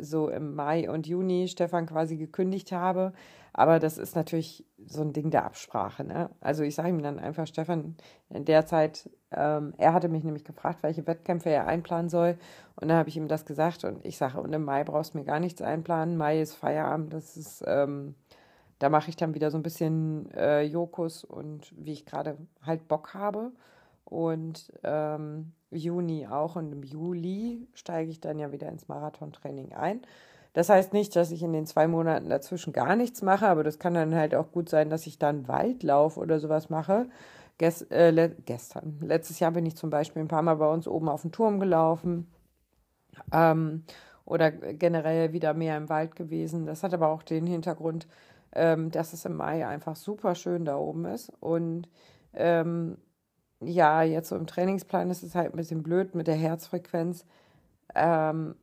so im Mai und Juni Stefan quasi gekündigt habe. Aber das ist natürlich so ein Ding der Absprache. Ne? Also ich sage ihm dann einfach, Stefan, in der Zeit, ähm, er hatte mich nämlich gefragt, welche Wettkämpfe er einplanen soll. Und dann habe ich ihm das gesagt und ich sage, und im Mai brauchst du mir gar nichts einplanen. Mai ist Feierabend, das ist, ähm, da mache ich dann wieder so ein bisschen äh, Jokus und wie ich gerade halt Bock habe. Und ähm, Juni auch und im Juli steige ich dann ja wieder ins Marathontraining ein. Das heißt nicht, dass ich in den zwei Monaten dazwischen gar nichts mache, aber das kann dann halt auch gut sein, dass ich dann Waldlauf oder sowas mache. Gest, äh, le gestern, letztes Jahr bin ich zum Beispiel ein paar Mal bei uns oben auf dem Turm gelaufen ähm, oder generell wieder mehr im Wald gewesen. Das hat aber auch den Hintergrund, ähm, dass es im Mai einfach super schön da oben ist und ähm, ja, jetzt so im Trainingsplan ist es halt ein bisschen blöd mit der Herzfrequenz. Ähm,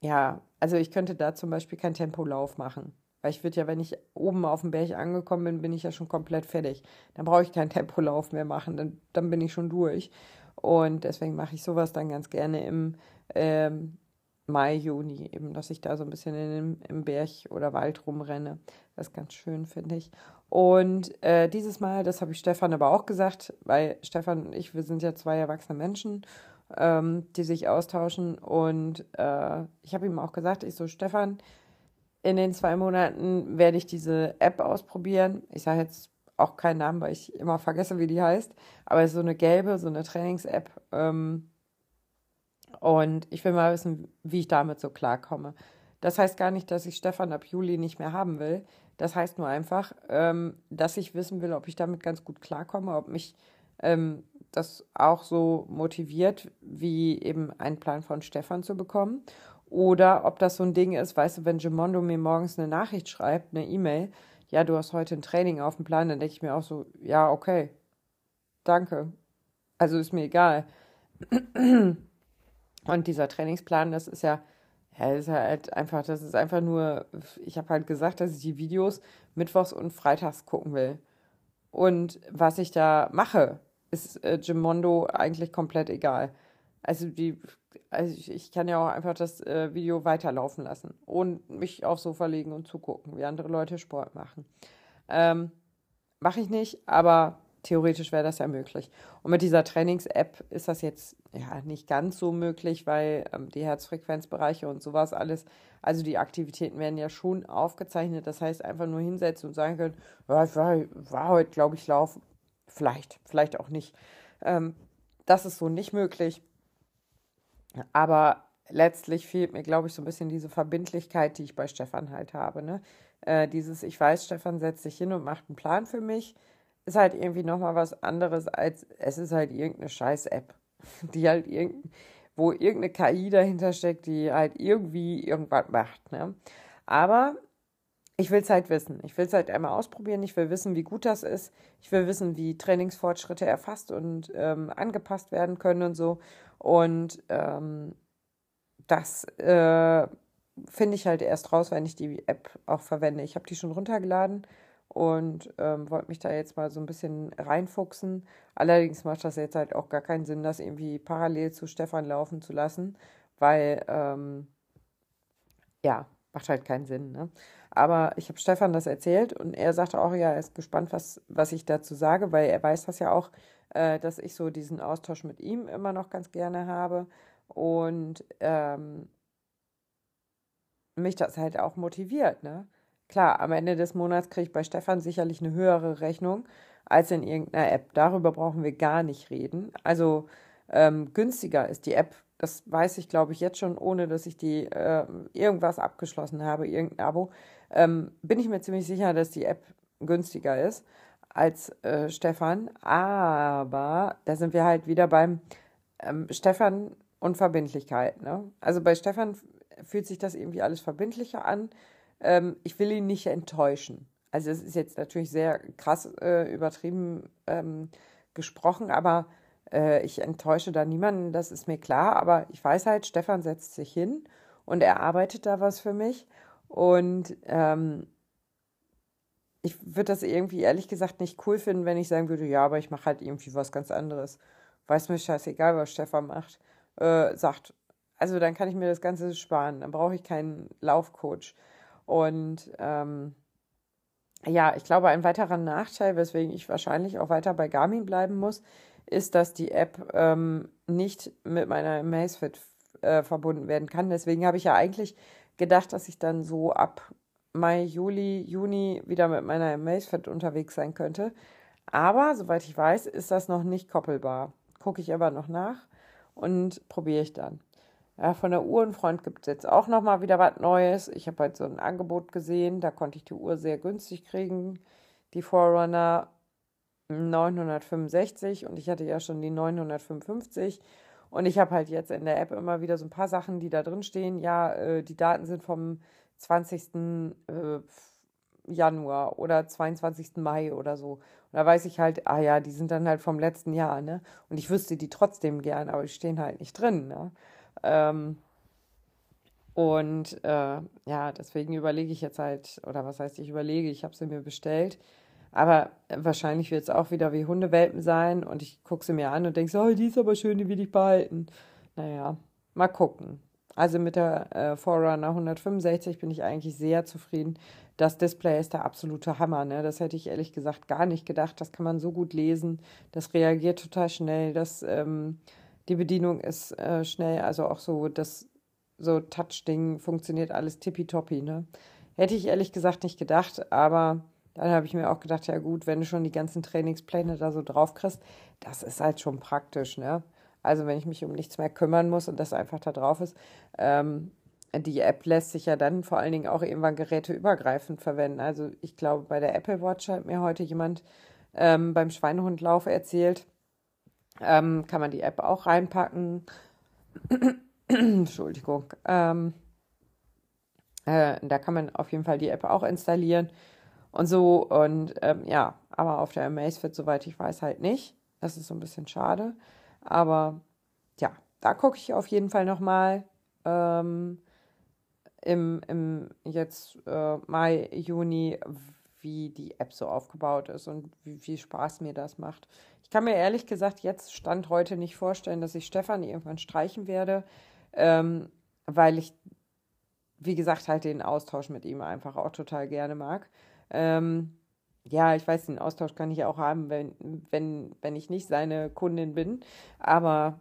ja, also ich könnte da zum Beispiel keinen Tempolauf machen. Weil ich würde ja, wenn ich oben auf dem Berg angekommen bin, bin ich ja schon komplett fertig. Dann brauche ich keinen Tempolauf mehr machen, dann, dann bin ich schon durch. Und deswegen mache ich sowas dann ganz gerne im ähm, Mai, Juni, eben, dass ich da so ein bisschen in im Berg oder Wald rumrenne. Das ist ganz schön, finde ich. Und äh, dieses Mal, das habe ich Stefan aber auch gesagt, weil Stefan und ich, wir sind ja zwei erwachsene Menschen, ähm, die sich austauschen. Und äh, ich habe ihm auch gesagt, ich so, Stefan, in den zwei Monaten werde ich diese App ausprobieren. Ich sage jetzt auch keinen Namen, weil ich immer vergesse, wie die heißt. Aber es ist so eine gelbe, so eine Trainings-App. Ähm, und ich will mal wissen, wie ich damit so klarkomme. Das heißt gar nicht, dass ich Stefan ab Juli nicht mehr haben will. Das heißt nur einfach, ähm, dass ich wissen will, ob ich damit ganz gut klarkomme, ob mich ähm, das auch so motiviert, wie eben einen Plan von Stefan zu bekommen. Oder ob das so ein Ding ist, weißt du, wenn Gemondo mir morgens eine Nachricht schreibt, eine E-Mail, ja, du hast heute ein Training auf dem Plan, dann denke ich mir auch so, ja, okay, danke. Also ist mir egal. Und dieser Trainingsplan, das ist ja, ja, ist halt einfach, das ist einfach nur, ich habe halt gesagt, dass ich die Videos mittwochs und freitags gucken will. Und was ich da mache, ist äh, Gimondo eigentlich komplett egal. Also die, also ich, ich kann ja auch einfach das äh, Video weiterlaufen lassen und mich aufs Sofa legen und zugucken, wie andere Leute Sport machen. Ähm, Mache ich nicht, aber theoretisch wäre das ja möglich. Und mit dieser Trainings-App ist das jetzt ja nicht ganz so möglich, weil ähm, die Herzfrequenzbereiche und sowas alles, also die Aktivitäten werden ja schon aufgezeichnet. Das heißt, einfach nur hinsetzen und sagen können, ja, war, war heute, glaube ich, laufen. Vielleicht, vielleicht auch nicht. Ähm, das ist so nicht möglich. Aber letztlich fehlt mir, glaube ich, so ein bisschen diese Verbindlichkeit, die ich bei Stefan halt habe. Ne? Äh, dieses, ich weiß, Stefan setzt sich hin und macht einen Plan für mich ist halt irgendwie nochmal was anderes als es ist halt irgendeine Scheiß-App, die halt irgend, wo irgendeine KI dahinter steckt, die halt irgendwie irgendwas macht. Ne? Aber ich will es halt wissen. Ich will es halt einmal ausprobieren. Ich will wissen, wie gut das ist. Ich will wissen, wie Trainingsfortschritte erfasst und ähm, angepasst werden können und so. Und ähm, das äh, finde ich halt erst raus, wenn ich die App auch verwende. Ich habe die schon runtergeladen und ähm, wollte mich da jetzt mal so ein bisschen reinfuchsen. Allerdings macht das jetzt halt auch gar keinen Sinn, das irgendwie parallel zu Stefan laufen zu lassen, weil ähm, ja, macht halt keinen Sinn. Ne? Aber ich habe Stefan das erzählt und er sagte auch, ja, er ist gespannt, was, was ich dazu sage, weil er weiß das ja auch, äh, dass ich so diesen Austausch mit ihm immer noch ganz gerne habe und ähm, mich das halt auch motiviert, ne? Klar, am Ende des Monats kriege ich bei Stefan sicherlich eine höhere Rechnung als in irgendeiner App. Darüber brauchen wir gar nicht reden. Also ähm, günstiger ist die App. Das weiß ich, glaube ich, jetzt schon, ohne dass ich die äh, irgendwas abgeschlossen habe, irgendein Abo. Ähm, bin ich mir ziemlich sicher, dass die App günstiger ist als äh, Stefan. Aber da sind wir halt wieder beim ähm, Stefan und Verbindlichkeit. Ne? Also bei Stefan fühlt sich das irgendwie alles verbindlicher an ähm, ich will ihn nicht enttäuschen. Also es ist jetzt natürlich sehr krass äh, übertrieben ähm, gesprochen, aber äh, ich enttäusche da niemanden, das ist mir klar. Aber ich weiß halt, Stefan setzt sich hin und er arbeitet da was für mich. Und ähm, ich würde das irgendwie ehrlich gesagt nicht cool finden, wenn ich sagen würde, ja, aber ich mache halt irgendwie was ganz anderes. Weiß mir scheißegal, was Stefan macht, äh, sagt. Also dann kann ich mir das Ganze sparen. Dann brauche ich keinen Laufcoach. Und ähm, ja, ich glaube, ein weiterer Nachteil, weswegen ich wahrscheinlich auch weiter bei Garmin bleiben muss, ist, dass die App ähm, nicht mit meiner Amazfit äh, verbunden werden kann. Deswegen habe ich ja eigentlich gedacht, dass ich dann so ab Mai, Juli, Juni wieder mit meiner Amazfit unterwegs sein könnte. Aber soweit ich weiß, ist das noch nicht koppelbar. Gucke ich aber noch nach und probiere ich dann. Ja, von der Uhrenfront gibt es jetzt auch noch mal wieder was Neues. Ich habe halt so ein Angebot gesehen, da konnte ich die Uhr sehr günstig kriegen. Die Forerunner 965 und ich hatte ja schon die 955. Und ich habe halt jetzt in der App immer wieder so ein paar Sachen, die da drin stehen. Ja, äh, die Daten sind vom 20. Äh, Januar oder 22. Mai oder so. Und da weiß ich halt, ah ja, die sind dann halt vom letzten Jahr, ne? Und ich wüsste die trotzdem gern, aber die stehen halt nicht drin, ne? Ähm, und äh, ja, deswegen überlege ich jetzt halt, oder was heißt ich überlege, ich habe sie mir bestellt. Aber wahrscheinlich wird es auch wieder wie Hundewelpen sein und ich gucke sie mir an und denke so, oh, die ist aber schön, die will ich behalten. Naja, mal gucken. Also mit der äh, Forerunner 165 bin ich eigentlich sehr zufrieden. Das Display ist der absolute Hammer. Ne? Das hätte ich ehrlich gesagt gar nicht gedacht. Das kann man so gut lesen. Das reagiert total schnell. Das ähm, die Bedienung ist äh, schnell, also auch so das so Touch-Ding funktioniert alles tippitoppi, ne? Hätte ich ehrlich gesagt nicht gedacht, aber dann habe ich mir auch gedacht, ja gut, wenn du schon die ganzen Trainingspläne da so drauf kriegst, das ist halt schon praktisch, ne? Also wenn ich mich um nichts mehr kümmern muss und das einfach da drauf ist, ähm, die App lässt sich ja dann vor allen Dingen auch irgendwann geräteübergreifend verwenden. Also ich glaube, bei der Apple Watch hat mir heute jemand ähm, beim Schweinehundlauf erzählt, ähm, kann man die App auch reinpacken. Entschuldigung. Ähm, äh, da kann man auf jeden Fall die App auch installieren und so. Und ähm, ja, aber auf der Amazfit, soweit ich weiß, halt nicht. Das ist so ein bisschen schade. Aber ja, da gucke ich auf jeden Fall nochmal ähm, im, im jetzt äh, Mai, Juni, wie die App so aufgebaut ist und wie viel Spaß mir das macht. Ich kann mir ehrlich gesagt jetzt Stand heute nicht vorstellen, dass ich Stefan irgendwann streichen werde, ähm, weil ich, wie gesagt, halt den Austausch mit ihm einfach auch total gerne mag. Ähm, ja, ich weiß, den Austausch kann ich auch haben, wenn, wenn, wenn ich nicht seine Kundin bin, aber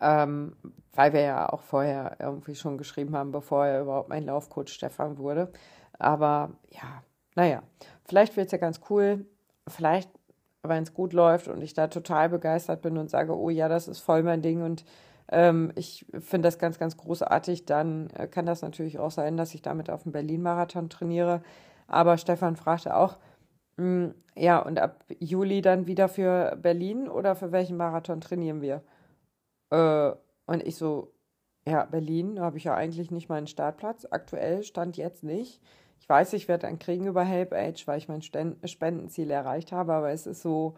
ähm, weil wir ja auch vorher irgendwie schon geschrieben haben, bevor er überhaupt mein Laufcoach Stefan wurde. Aber ja, naja, vielleicht wird es ja ganz cool. Vielleicht, wenn es gut läuft und ich da total begeistert bin und sage, oh ja, das ist voll mein Ding und ähm, ich finde das ganz, ganz großartig, dann äh, kann das natürlich auch sein, dass ich damit auf dem Berlin-Marathon trainiere. Aber Stefan fragte auch, mh, hm, ja, und ab Juli dann wieder für Berlin oder für welchen Marathon trainieren wir? Äh, und ich so, ja, Berlin habe ich ja eigentlich nicht meinen Startplatz. Aktuell stand jetzt nicht. Ich weiß, ich werde dann kriegen über Help Age, weil ich mein Spendenziel erreicht habe, aber es ist so,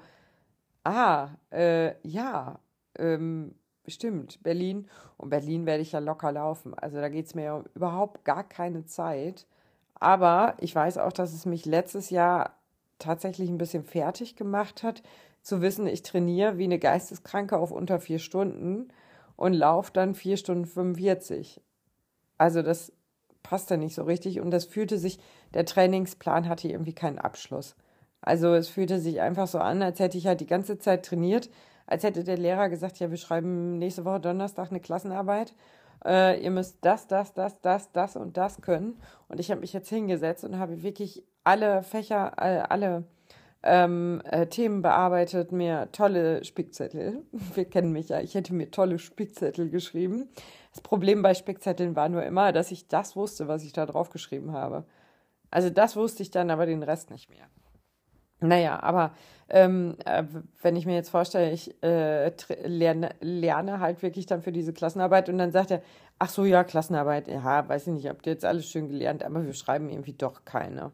ah, äh, ja, ähm, stimmt, Berlin. Und Berlin werde ich ja locker laufen. Also da geht es mir ja überhaupt gar keine Zeit. Aber ich weiß auch, dass es mich letztes Jahr tatsächlich ein bisschen fertig gemacht hat, zu wissen, ich trainiere wie eine Geisteskranke auf unter vier Stunden und laufe dann vier Stunden 45. Also das passte nicht so richtig und das fühlte sich, der Trainingsplan hatte irgendwie keinen Abschluss. Also es fühlte sich einfach so an, als hätte ich halt die ganze Zeit trainiert, als hätte der Lehrer gesagt, ja, wir schreiben nächste Woche Donnerstag eine Klassenarbeit. Äh, ihr müsst das, das, das, das, das und das können. Und ich habe mich jetzt hingesetzt und habe wirklich alle Fächer, alle ähm, äh, Themen bearbeitet, mir tolle Spickzettel. Wir kennen mich ja, ich hätte mir tolle Spickzettel geschrieben. Das Problem bei Spickzetteln war nur immer, dass ich das wusste, was ich da drauf geschrieben habe. Also das wusste ich dann, aber den Rest nicht mehr. Naja, aber ähm, äh, wenn ich mir jetzt vorstelle, ich äh, lerne, lerne halt wirklich dann für diese Klassenarbeit und dann sagt er, ach so, ja, Klassenarbeit, ja, weiß ich nicht, habt ihr jetzt alles schön gelernt, aber wir schreiben irgendwie doch keine.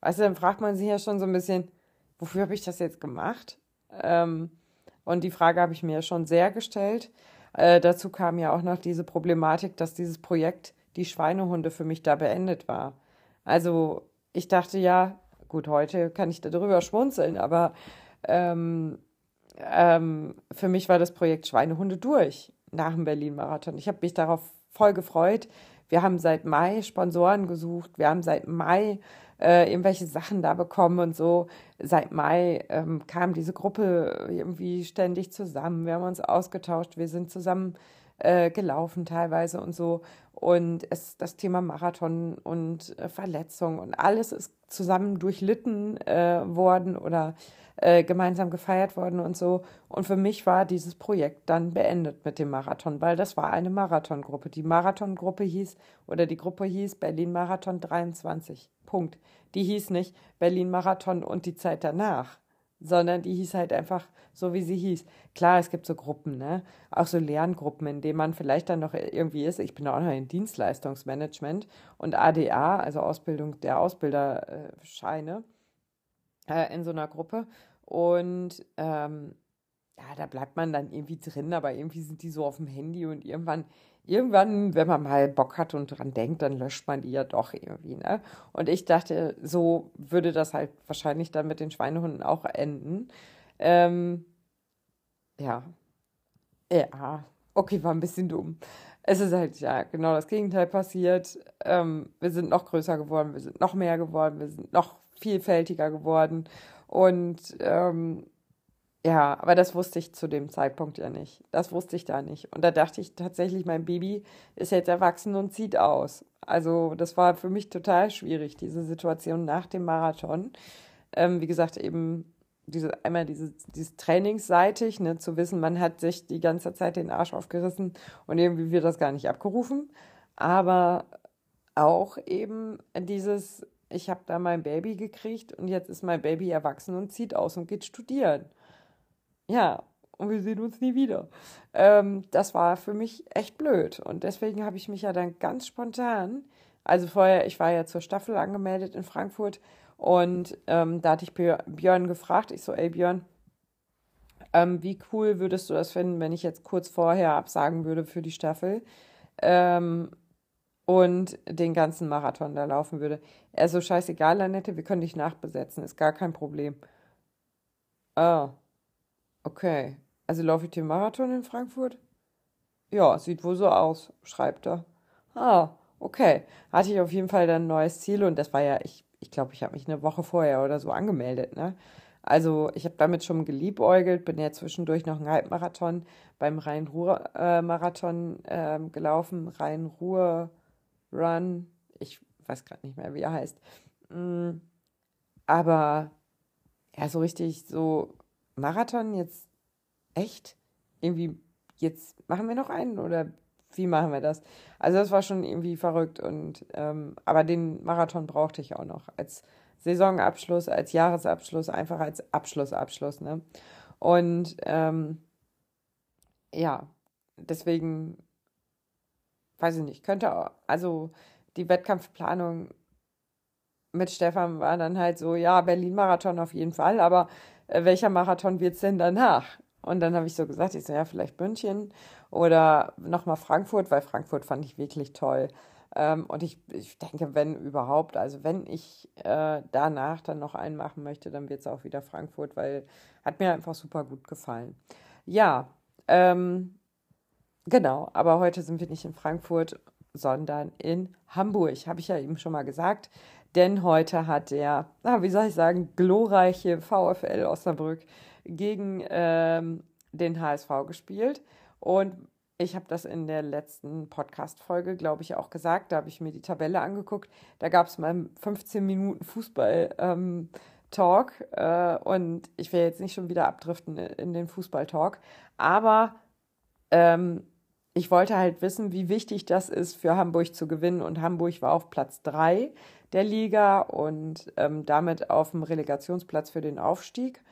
Weißt du, dann fragt man sich ja schon so ein bisschen, wofür habe ich das jetzt gemacht? Ähm, und die Frage habe ich mir schon sehr gestellt. Äh, dazu kam ja auch noch diese Problematik, dass dieses Projekt die Schweinehunde für mich da beendet war. Also ich dachte ja, gut, heute kann ich darüber schmunzeln, aber ähm, ähm, für mich war das Projekt Schweinehunde durch nach dem Berlin-Marathon. Ich habe mich darauf voll gefreut. Wir haben seit Mai Sponsoren gesucht. Wir haben seit Mai äh, irgendwelche Sachen da bekommen und so. Seit Mai ähm, kam diese Gruppe irgendwie ständig zusammen. Wir haben uns ausgetauscht. Wir sind zusammen äh, gelaufen teilweise und so. Und es, das Thema Marathon und äh, Verletzung und alles ist zusammen durchlitten äh, worden oder äh, gemeinsam gefeiert worden und so. Und für mich war dieses Projekt dann beendet mit dem Marathon, weil das war eine Marathongruppe. Die Marathongruppe hieß, oder die Gruppe hieß Berlin Marathon 23. Punkt. Die hieß nicht Berlin Marathon und die Zeit danach, sondern die hieß halt einfach so, wie sie hieß. Klar, es gibt so Gruppen, ne? Auch so Lerngruppen, in denen man vielleicht dann noch irgendwie ist. Ich bin auch noch in Dienstleistungsmanagement und ADA, also Ausbildung der Ausbilderscheine, äh, in so einer Gruppe. Und ähm, ja, da bleibt man dann irgendwie drin, aber irgendwie sind die so auf dem Handy und irgendwann, irgendwann, wenn man mal Bock hat und dran denkt, dann löscht man die ja doch irgendwie, ne? Und ich dachte, so würde das halt wahrscheinlich dann mit den Schweinehunden auch enden. Ähm, ja. Ja, okay, war ein bisschen dumm. Es ist halt, ja, genau das Gegenteil passiert. Ähm, wir sind noch größer geworden, wir sind noch mehr geworden, wir sind noch vielfältiger geworden. Und ähm, ja, aber das wusste ich zu dem Zeitpunkt ja nicht. Das wusste ich da nicht. Und da dachte ich tatsächlich, mein Baby ist jetzt erwachsen und zieht aus. Also das war für mich total schwierig, diese Situation nach dem Marathon. Ähm, wie gesagt, eben diese, einmal diese, dieses trainingsseitig, ne, zu wissen, man hat sich die ganze Zeit den Arsch aufgerissen und irgendwie wird das gar nicht abgerufen. Aber auch eben dieses, ich habe da mein Baby gekriegt und jetzt ist mein Baby erwachsen und zieht aus und geht studieren. Ja, und wir sehen uns nie wieder. Ähm, das war für mich echt blöd. Und deswegen habe ich mich ja dann ganz spontan, also vorher, ich war ja zur Staffel angemeldet in Frankfurt und ähm, da hatte ich Björn gefragt, ich so, ey Björn, ähm, wie cool würdest du das finden, wenn ich jetzt kurz vorher absagen würde für die Staffel? Ähm, und den ganzen Marathon da laufen würde. Er so, scheißegal, Annette, wir können dich nachbesetzen, ist gar kein Problem. Ah, okay. Also laufe ich den Marathon in Frankfurt? Ja, sieht wohl so aus, schreibt er. Ah, okay. Hatte ich auf jeden Fall dann ein neues Ziel und das war ja, ich ich glaube, ich habe mich eine Woche vorher oder so angemeldet, ne? Also ich habe damit schon geliebäugelt, bin ja zwischendurch noch einen Halbmarathon beim Rhein-Ruhr-Marathon äh, äh, gelaufen, Rhein-Ruhr-Run, ich weiß gerade nicht mehr, wie er heißt. Mm, aber ja, so richtig so Marathon jetzt echt? Irgendwie, jetzt machen wir noch einen oder wie machen wir das? Also das war schon irgendwie verrückt und ähm, aber den Marathon brauchte ich auch noch als Saisonabschluss, als Jahresabschluss, einfach als Abschlussabschluss, ne? Und ähm, ja, deswegen weiß ich nicht, könnte auch, also die Wettkampfplanung mit Stefan war dann halt so, ja, Berlin-Marathon auf jeden Fall, aber äh, welcher Marathon wird es denn danach? Und dann habe ich so gesagt, ich so, ja, vielleicht München oder nochmal Frankfurt, weil Frankfurt fand ich wirklich toll. Ähm, und ich, ich denke, wenn überhaupt, also wenn ich äh, danach dann noch einen machen möchte, dann wird es auch wieder Frankfurt, weil hat mir einfach super gut gefallen. Ja, ähm, genau, aber heute sind wir nicht in Frankfurt, sondern in Hamburg, habe ich ja eben schon mal gesagt. Denn heute hat der, na, wie soll ich sagen, glorreiche VfL Osnabrück gegen ähm, den HSV gespielt. Und ich habe das in der letzten Podcast-Folge, glaube ich, auch gesagt. Da habe ich mir die Tabelle angeguckt. Da gab es mal 15 Minuten Fußball-Talk. Ähm, äh, und ich will jetzt nicht schon wieder abdriften in den Fußball-Talk. Aber ähm, ich wollte halt wissen, wie wichtig das ist für Hamburg zu gewinnen. Und Hamburg war auf Platz 3 der Liga und ähm, damit auf dem Relegationsplatz für den Aufstieg.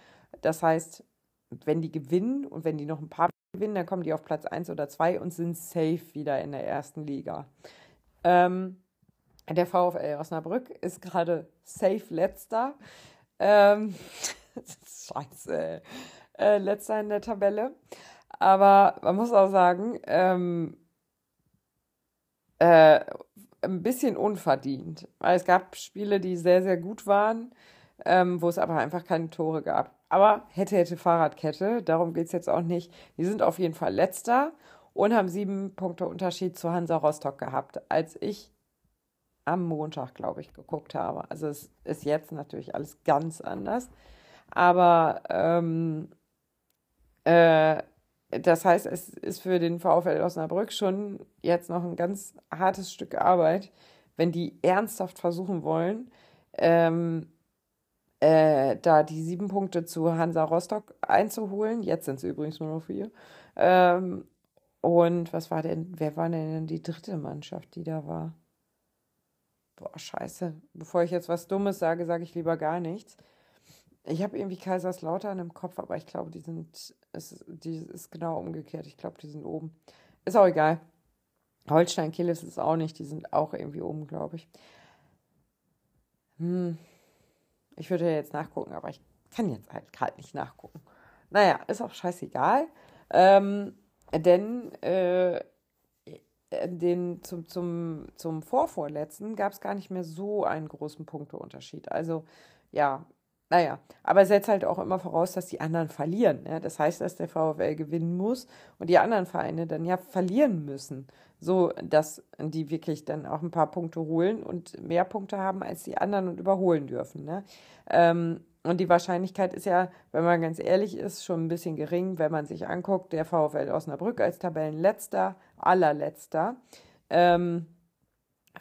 Das heißt, wenn die gewinnen und wenn die noch ein paar gewinnen, dann kommen die auf Platz 1 oder 2 und sind safe wieder in der ersten Liga. Ähm, der VfL Osnabrück ist gerade safe letzter. Ähm, scheiße. Äh, letzter in der Tabelle. Aber man muss auch sagen, ähm, äh, ein bisschen unverdient. Weil es gab Spiele, die sehr, sehr gut waren, ähm, wo es aber einfach keine Tore gab. Aber hätte, hätte Fahrradkette, darum geht es jetzt auch nicht. Die sind auf jeden Fall letzter und haben sieben Punkte Unterschied zu Hansa Rostock gehabt, als ich am Montag, glaube ich, geguckt habe. Also es ist jetzt natürlich alles ganz anders. Aber ähm, äh, das heißt, es ist für den VfL Osnabrück schon jetzt noch ein ganz hartes Stück Arbeit, wenn die ernsthaft versuchen wollen, ähm, äh, da die sieben Punkte zu Hansa Rostock einzuholen. Jetzt sind es übrigens nur noch vier. Ähm, und was war denn, wer war denn die dritte Mannschaft, die da war? Boah, scheiße. Bevor ich jetzt was Dummes sage, sage ich lieber gar nichts. Ich habe irgendwie Kaiserslautern im Kopf, aber ich glaube, die sind, es, die ist genau umgekehrt. Ich glaube, die sind oben. Ist auch egal. Holstein Kiel ist es auch nicht, die sind auch irgendwie oben, glaube ich. Hm. Ich würde ja jetzt nachgucken, aber ich kann jetzt halt gerade nicht nachgucken. Naja, ist auch scheißegal. Ähm, denn äh, den, zum, zum, zum Vorvorletzten gab es gar nicht mehr so einen großen Punkteunterschied. Also ja, naja, aber setzt halt auch immer voraus, dass die anderen verlieren. Ja? Das heißt, dass der VfL gewinnen muss und die anderen Vereine dann ja verlieren müssen, so dass die wirklich dann auch ein paar Punkte holen und mehr Punkte haben als die anderen und überholen dürfen. Ne? Ähm, und die Wahrscheinlichkeit ist ja, wenn man ganz ehrlich ist, schon ein bisschen gering, wenn man sich anguckt, der VfL Osnabrück als Tabellenletzter, allerletzter, ähm,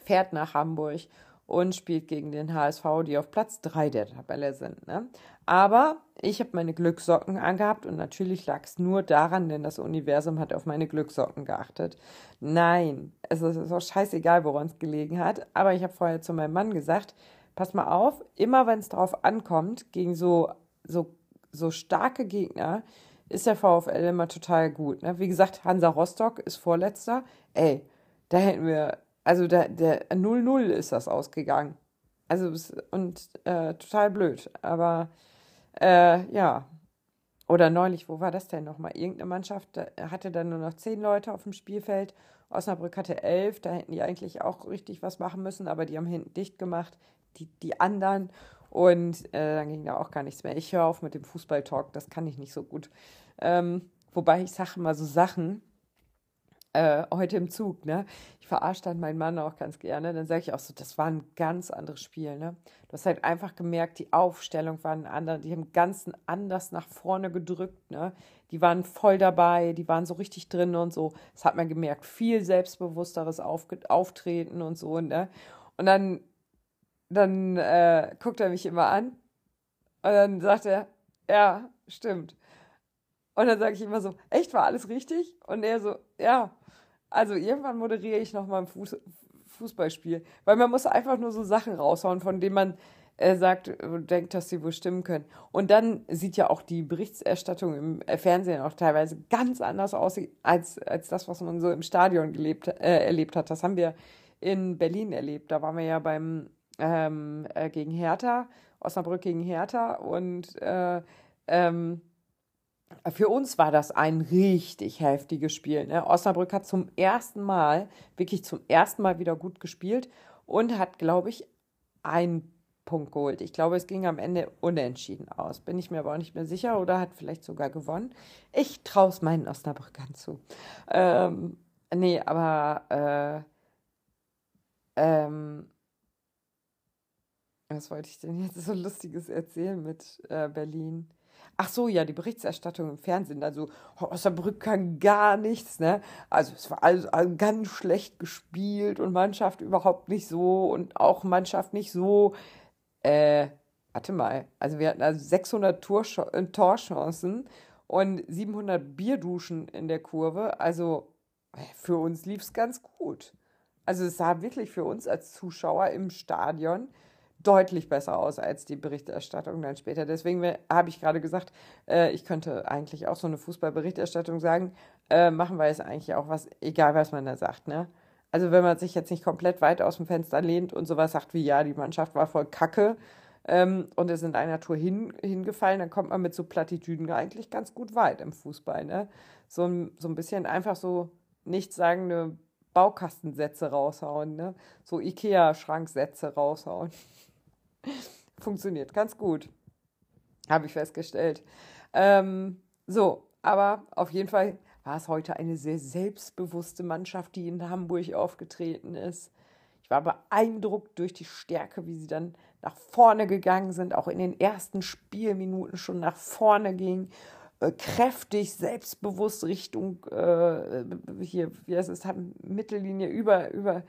fährt nach Hamburg und spielt gegen den HSV, die auf Platz 3 der Tabelle sind. Ne? Aber ich habe meine Glückssocken angehabt und natürlich lag es nur daran, denn das Universum hat auf meine Glückssocken geachtet. Nein, es ist auch scheißegal, woran es gelegen hat. Aber ich habe vorher zu meinem Mann gesagt, pass mal auf, immer wenn es darauf ankommt, gegen so, so, so starke Gegner, ist der VfL immer total gut. Ne? Wie gesagt, Hansa Rostock ist Vorletzter. Ey, da hätten wir also der, der 0-0 ist das ausgegangen. Also und äh, total blöd. Aber äh, ja. Oder neulich, wo war das denn nochmal? Irgendeine Mannschaft hatte dann nur noch zehn Leute auf dem Spielfeld. Osnabrück hatte elf, da hätten die eigentlich auch richtig was machen müssen, aber die haben hinten dicht gemacht, die, die anderen. Und äh, dann ging da auch gar nichts mehr. Ich höre auf mit dem Fußballtalk, das kann ich nicht so gut. Ähm, wobei ich sage mal so Sachen, äh, heute im Zug, ne? Ich verarsche dann meinen Mann auch ganz gerne. Dann sage ich auch so, das war ein ganz anderes Spiel, ne? Du hast halt einfach gemerkt, die Aufstellung war ein anderer, die haben ganz anders nach vorne gedrückt, ne? Die waren voll dabei, die waren so richtig drin und so. Das hat man gemerkt, viel selbstbewussteres Aufge Auftreten und so, ne? Und dann, dann äh, guckt er mich immer an und dann sagt er, ja, stimmt. Und dann sage ich immer so, echt, war alles richtig? Und er so, ja. Also irgendwann moderiere ich nochmal ein Fuß Fußballspiel. Weil man muss einfach nur so Sachen raushauen, von denen man äh, sagt, äh, denkt, dass sie wohl stimmen können. Und dann sieht ja auch die Berichterstattung im äh, Fernsehen auch teilweise ganz anders aus, als, als das, was man so im Stadion gelebt, äh, erlebt hat. Das haben wir in Berlin erlebt. Da waren wir ja beim ähm, äh, gegen Hertha, Osnabrück gegen Hertha und äh, ähm, für uns war das ein richtig heftiges Spiel. Ne? Osnabrück hat zum ersten Mal, wirklich zum ersten Mal wieder gut gespielt und hat, glaube ich, einen Punkt geholt. Ich glaube, es ging am Ende unentschieden aus. Bin ich mir aber auch nicht mehr sicher oder hat vielleicht sogar gewonnen. Ich traue es meinen Osnabrückern zu. Ähm, nee, aber äh, ähm, was wollte ich denn jetzt so Lustiges erzählen mit äh, Berlin? Ach so, ja, die Berichterstattung im Fernsehen. Also Osnabrück kann gar nichts, ne? Also es war alles ganz schlecht gespielt und Mannschaft überhaupt nicht so und auch Mannschaft nicht so. Äh, warte mal. Also wir hatten also 600 Torsch äh, Torchancen und 700 Bierduschen in der Kurve. Also äh, für uns lief es ganz gut. Also es sah wirklich für uns als Zuschauer im Stadion deutlich besser aus als die Berichterstattung dann später. Deswegen habe ich gerade gesagt, äh, ich könnte eigentlich auch so eine Fußballberichterstattung sagen, äh, machen wir es eigentlich auch was, egal was man da sagt, ne? Also wenn man sich jetzt nicht komplett weit aus dem Fenster lehnt und sowas sagt wie, ja, die Mannschaft war voll kacke, ähm, und ist in einer Tour hin, hingefallen, dann kommt man mit so Plattitüden eigentlich ganz gut weit im Fußball. Ne? So, so ein bisschen einfach so nichtssagende Baukastensätze raushauen, ne? so Ikea-Schranksätze raushauen. Funktioniert ganz gut, habe ich festgestellt. Ähm, so, aber auf jeden Fall war es heute eine sehr selbstbewusste Mannschaft, die in Hamburg aufgetreten ist. Ich war beeindruckt durch die Stärke, wie sie dann nach vorne gegangen sind, auch in den ersten Spielminuten schon nach vorne ging, äh, kräftig, selbstbewusst Richtung äh, hier, wie heißt es, haben Mittellinie über, über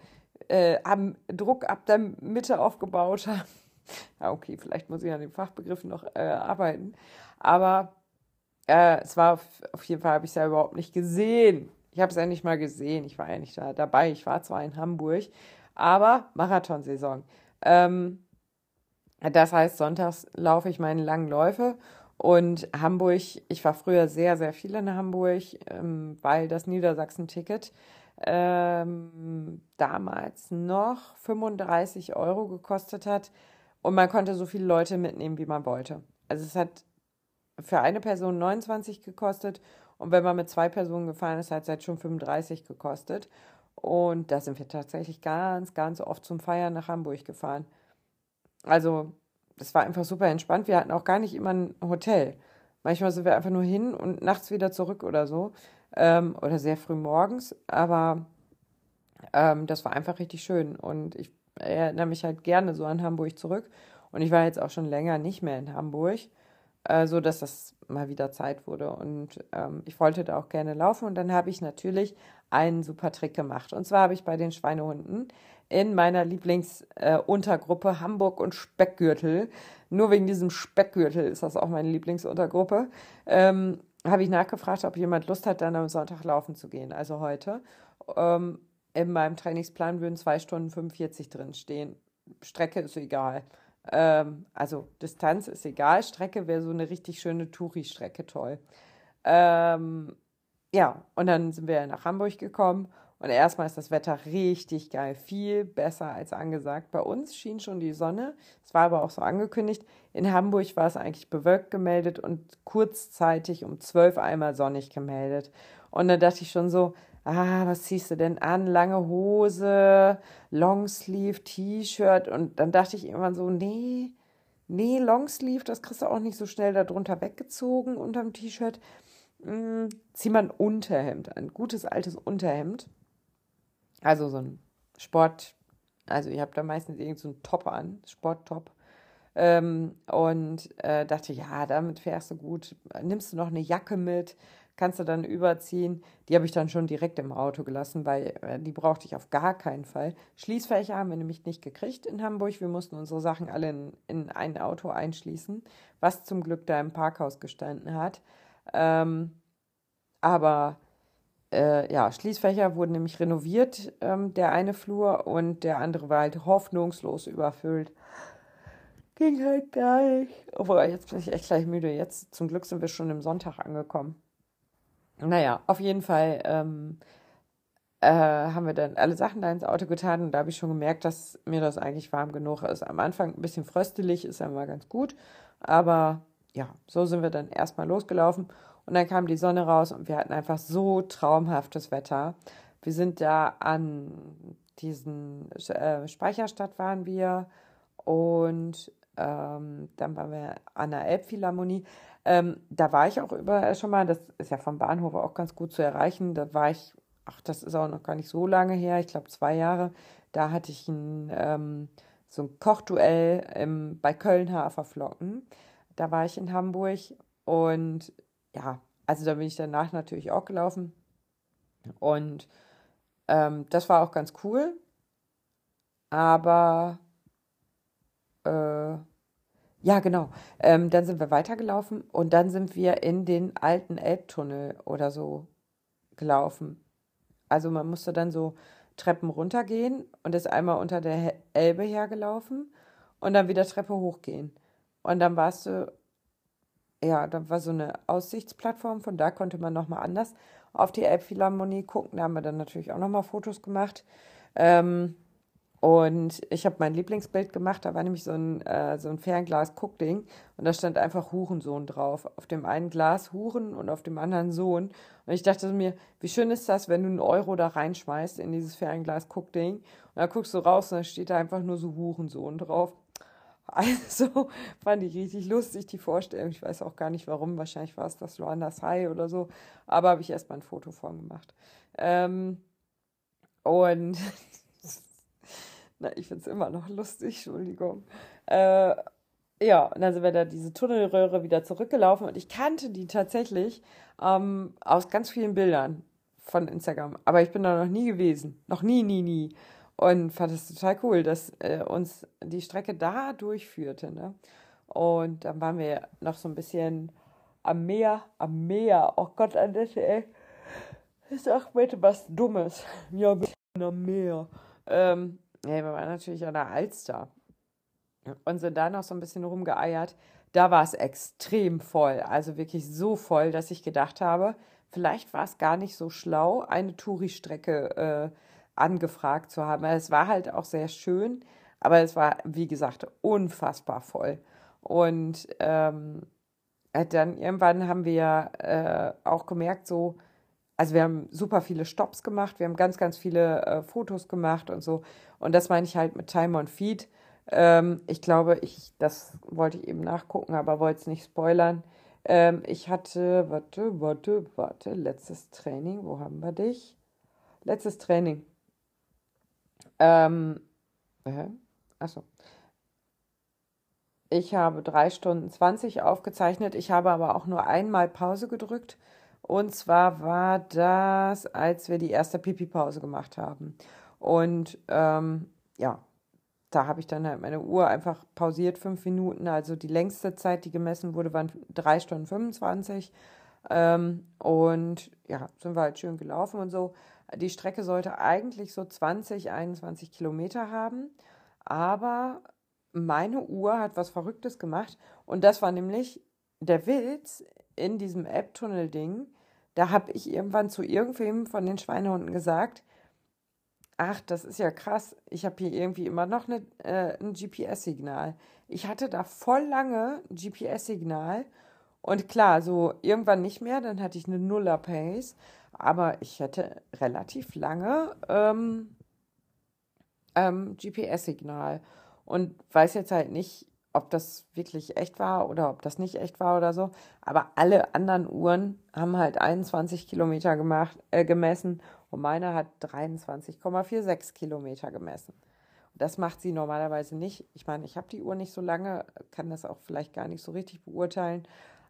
äh, haben Druck ab der Mitte aufgebaut haben. Ja, okay, vielleicht muss ich an den Fachbegriffen noch äh, arbeiten. Aber äh, es war auf, auf jeden Fall, habe ich es ja überhaupt nicht gesehen. Ich habe es ja nicht mal gesehen. Ich war ja nicht da dabei. Ich war zwar in Hamburg, aber Marathonsaison. Ähm, das heißt, sonntags laufe ich meine langen Läufe und Hamburg, ich war früher sehr, sehr viel in Hamburg, ähm, weil das Niedersachsen-Ticket ähm, damals noch 35 Euro gekostet hat und man konnte so viele Leute mitnehmen, wie man wollte. Also es hat für eine Person 29 gekostet und wenn man mit zwei Personen gefahren ist, hat es halt schon 35 gekostet. Und da sind wir tatsächlich ganz, ganz oft zum Feiern nach Hamburg gefahren. Also, das war einfach super entspannt. Wir hatten auch gar nicht immer ein Hotel. Manchmal sind wir einfach nur hin und nachts wieder zurück oder so. Ähm, oder sehr früh morgens. Aber ähm, das war einfach richtig schön. Und ich erinnere mich halt gerne so an Hamburg zurück. Und ich war jetzt auch schon länger nicht mehr in Hamburg äh, so dass das mal wieder Zeit wurde. Und ähm, ich wollte da auch gerne laufen. Und dann habe ich natürlich einen super Trick gemacht. Und zwar habe ich bei den Schweinehunden in meiner Lieblingsuntergruppe äh, Hamburg und Speckgürtel, nur wegen diesem Speckgürtel ist das auch meine Lieblingsuntergruppe, ähm, habe ich nachgefragt, ob jemand Lust hat, dann am Sonntag laufen zu gehen, also heute. Ähm, in meinem Trainingsplan würden 2 Stunden 45 drin stehen. Strecke ist egal. Ähm, also Distanz ist egal, Strecke wäre so eine richtig schöne Touri-Strecke toll. Ähm, ja, und dann sind wir nach Hamburg gekommen und erstmal ist das Wetter richtig geil, viel besser als angesagt. Bei uns schien schon die Sonne, es war aber auch so angekündigt. In Hamburg war es eigentlich bewölkt gemeldet und kurzzeitig um zwölf einmal sonnig gemeldet. Und dann dachte ich schon so, ah, was ziehst du denn an? Lange Hose, Longsleeve, T-Shirt. Und dann dachte ich irgendwann so, nee, nee, Longsleeve, das kriegst du auch nicht so schnell darunter weggezogen unterm T-Shirt. Hm, zieh mal ein Unterhemd, ein gutes altes Unterhemd. Also so ein Sport, also ich habe da meistens irgend so einen Top an, Sporttop. Ähm, und äh, dachte, ja, damit fährst du gut. Nimmst du noch eine Jacke mit? Kannst du dann überziehen. Die habe ich dann schon direkt im Auto gelassen, weil äh, die brauchte ich auf gar keinen Fall. Schließfächer haben wir nämlich nicht gekriegt in Hamburg. Wir mussten unsere Sachen alle in, in ein Auto einschließen, was zum Glück da im Parkhaus gestanden hat. Ähm, aber äh, ja, Schließfächer wurden nämlich renoviert, ähm, der eine Flur und der andere war halt hoffnungslos überfüllt. Ging halt gar nicht. Obwohl, jetzt bin ich echt gleich müde. Jetzt zum Glück sind wir schon im Sonntag angekommen. Naja, auf jeden Fall ähm, äh, haben wir dann alle Sachen da ins Auto getan und da habe ich schon gemerkt, dass mir das eigentlich warm genug ist. Am Anfang ein bisschen fröstelig, ist ja mal ganz gut, aber ja, so sind wir dann erstmal losgelaufen und dann kam die Sonne raus und wir hatten einfach so traumhaftes Wetter. Wir sind da an diesen äh, Speicherstadt waren wir und ähm, dann waren wir an der Elbphilharmonie. Ähm, da war ich auch überall schon mal, das ist ja vom Bahnhof auch ganz gut zu erreichen. Da war ich, ach, das ist auch noch gar nicht so lange her, ich glaube zwei Jahre. Da hatte ich ein, ähm, so ein Kochduell im, bei Köln Haferflocken. Da war ich in Hamburg und ja, also da bin ich danach natürlich auch gelaufen. Und ähm, das war auch ganz cool. Aber äh, ja, genau. Ähm, dann sind wir weitergelaufen und dann sind wir in den alten Elbtunnel oder so gelaufen. Also man musste dann so Treppen runtergehen und ist einmal unter der Elbe hergelaufen und dann wieder Treppe hochgehen. Und dann warst du, ja, dann war so eine Aussichtsplattform, von da konnte man nochmal anders auf die Elbphilharmonie gucken. Da haben wir dann natürlich auch nochmal Fotos gemacht. Ähm, Und ich habe mein Lieblingsbild gemacht, da war nämlich so ein, äh, so ein Fernglas-Guckding und da stand einfach Hurensohn drauf. Auf dem einen Glas Huren und auf dem anderen Sohn. Und ich dachte mir, wie schön ist das, wenn du einen Euro da reinschmeißt in dieses Fernglas-Guckding und dann guckst du raus und dann steht da einfach nur so Hurensohn drauf. Also fand ich richtig lustig, die Vorstellung. Ich weiß auch gar nicht warum. Wahrscheinlich war es das Luandas High oder so. Aber habe ich erstmal ein Foto von gemacht. Ähm, und Na, ich finde es immer noch lustig, Entschuldigung. Äh, ja, und dann sind wir da diese Tunnelröhre wieder zurückgelaufen und ich kannte die tatsächlich ähm, aus ganz vielen Bildern von Instagram. Aber ich bin da noch nie gewesen. Noch nie, nie, nie. Und fand es total cool, dass äh, uns die Strecke da durchführte. Ne? Und dann waren wir noch so ein bisschen am Meer, am Meer. Oh Gott, Annette, ey. Ist auch bitte was Dummes. Ja, am Meer. Ähm, ja, wir waren natürlich an der Alster und sind da noch so ein bisschen rumgeeiert. Da war es extrem voll, also wirklich so voll, dass ich gedacht habe, vielleicht war es gar nicht so schlau, eine Touri-Strecke äh, angefragt zu haben. Es war halt auch sehr schön, aber es war, wie gesagt, unfassbar voll. Und ähm, äh, dann irgendwann haben wir äh, auch gemerkt, so, also wir haben super viele Stops gemacht, wir haben ganz, ganz viele äh, Fotos gemacht und so. Und das meine ich halt mit Time on Feed. Ähm, ich glaube, ich, das wollte ich eben nachgucken, aber wollte es nicht spoilern. Ähm, ich hatte, warte, warte, warte, letztes Training, wo haben wir dich? Letztes Training. Ähm, äh, achso. Ich habe drei Stunden 20 aufgezeichnet. Ich habe aber auch nur einmal Pause gedrückt und zwar war das, als wir die erste Pipi-Pause gemacht haben. Und ähm, ja, da habe ich dann halt meine Uhr einfach pausiert, fünf Minuten. Also die längste Zeit, die gemessen wurde, waren drei Stunden 25. Ähm, und ja, sind wir halt schön gelaufen und so. Die Strecke sollte eigentlich so 20, 21 Kilometer haben. Aber meine Uhr hat was Verrücktes gemacht. Und das war nämlich der Witz in diesem App-Tunnel-Ding, da habe ich irgendwann zu irgendwem von den Schweinehunden gesagt, ach, das ist ja krass, ich habe hier irgendwie immer noch eine, äh, ein GPS-Signal. Ich hatte da voll lange ein GPS-Signal und klar, so irgendwann nicht mehr, dann hatte ich eine Nuller-Pace, aber ich hätte relativ lange ähm, ähm, GPS-Signal und weiß jetzt halt nicht, ob das wirklich echt war oder ob das nicht echt war oder so. Aber alle anderen Uhren haben halt 21 Kilometer gemacht, äh, gemessen und meine hat 23,46 Kilometer gemessen. Das macht sie normalerweise nicht. Ich meine, ich habe die Uhr nicht so lange, kann das auch vielleicht gar nicht so richtig beurteilen.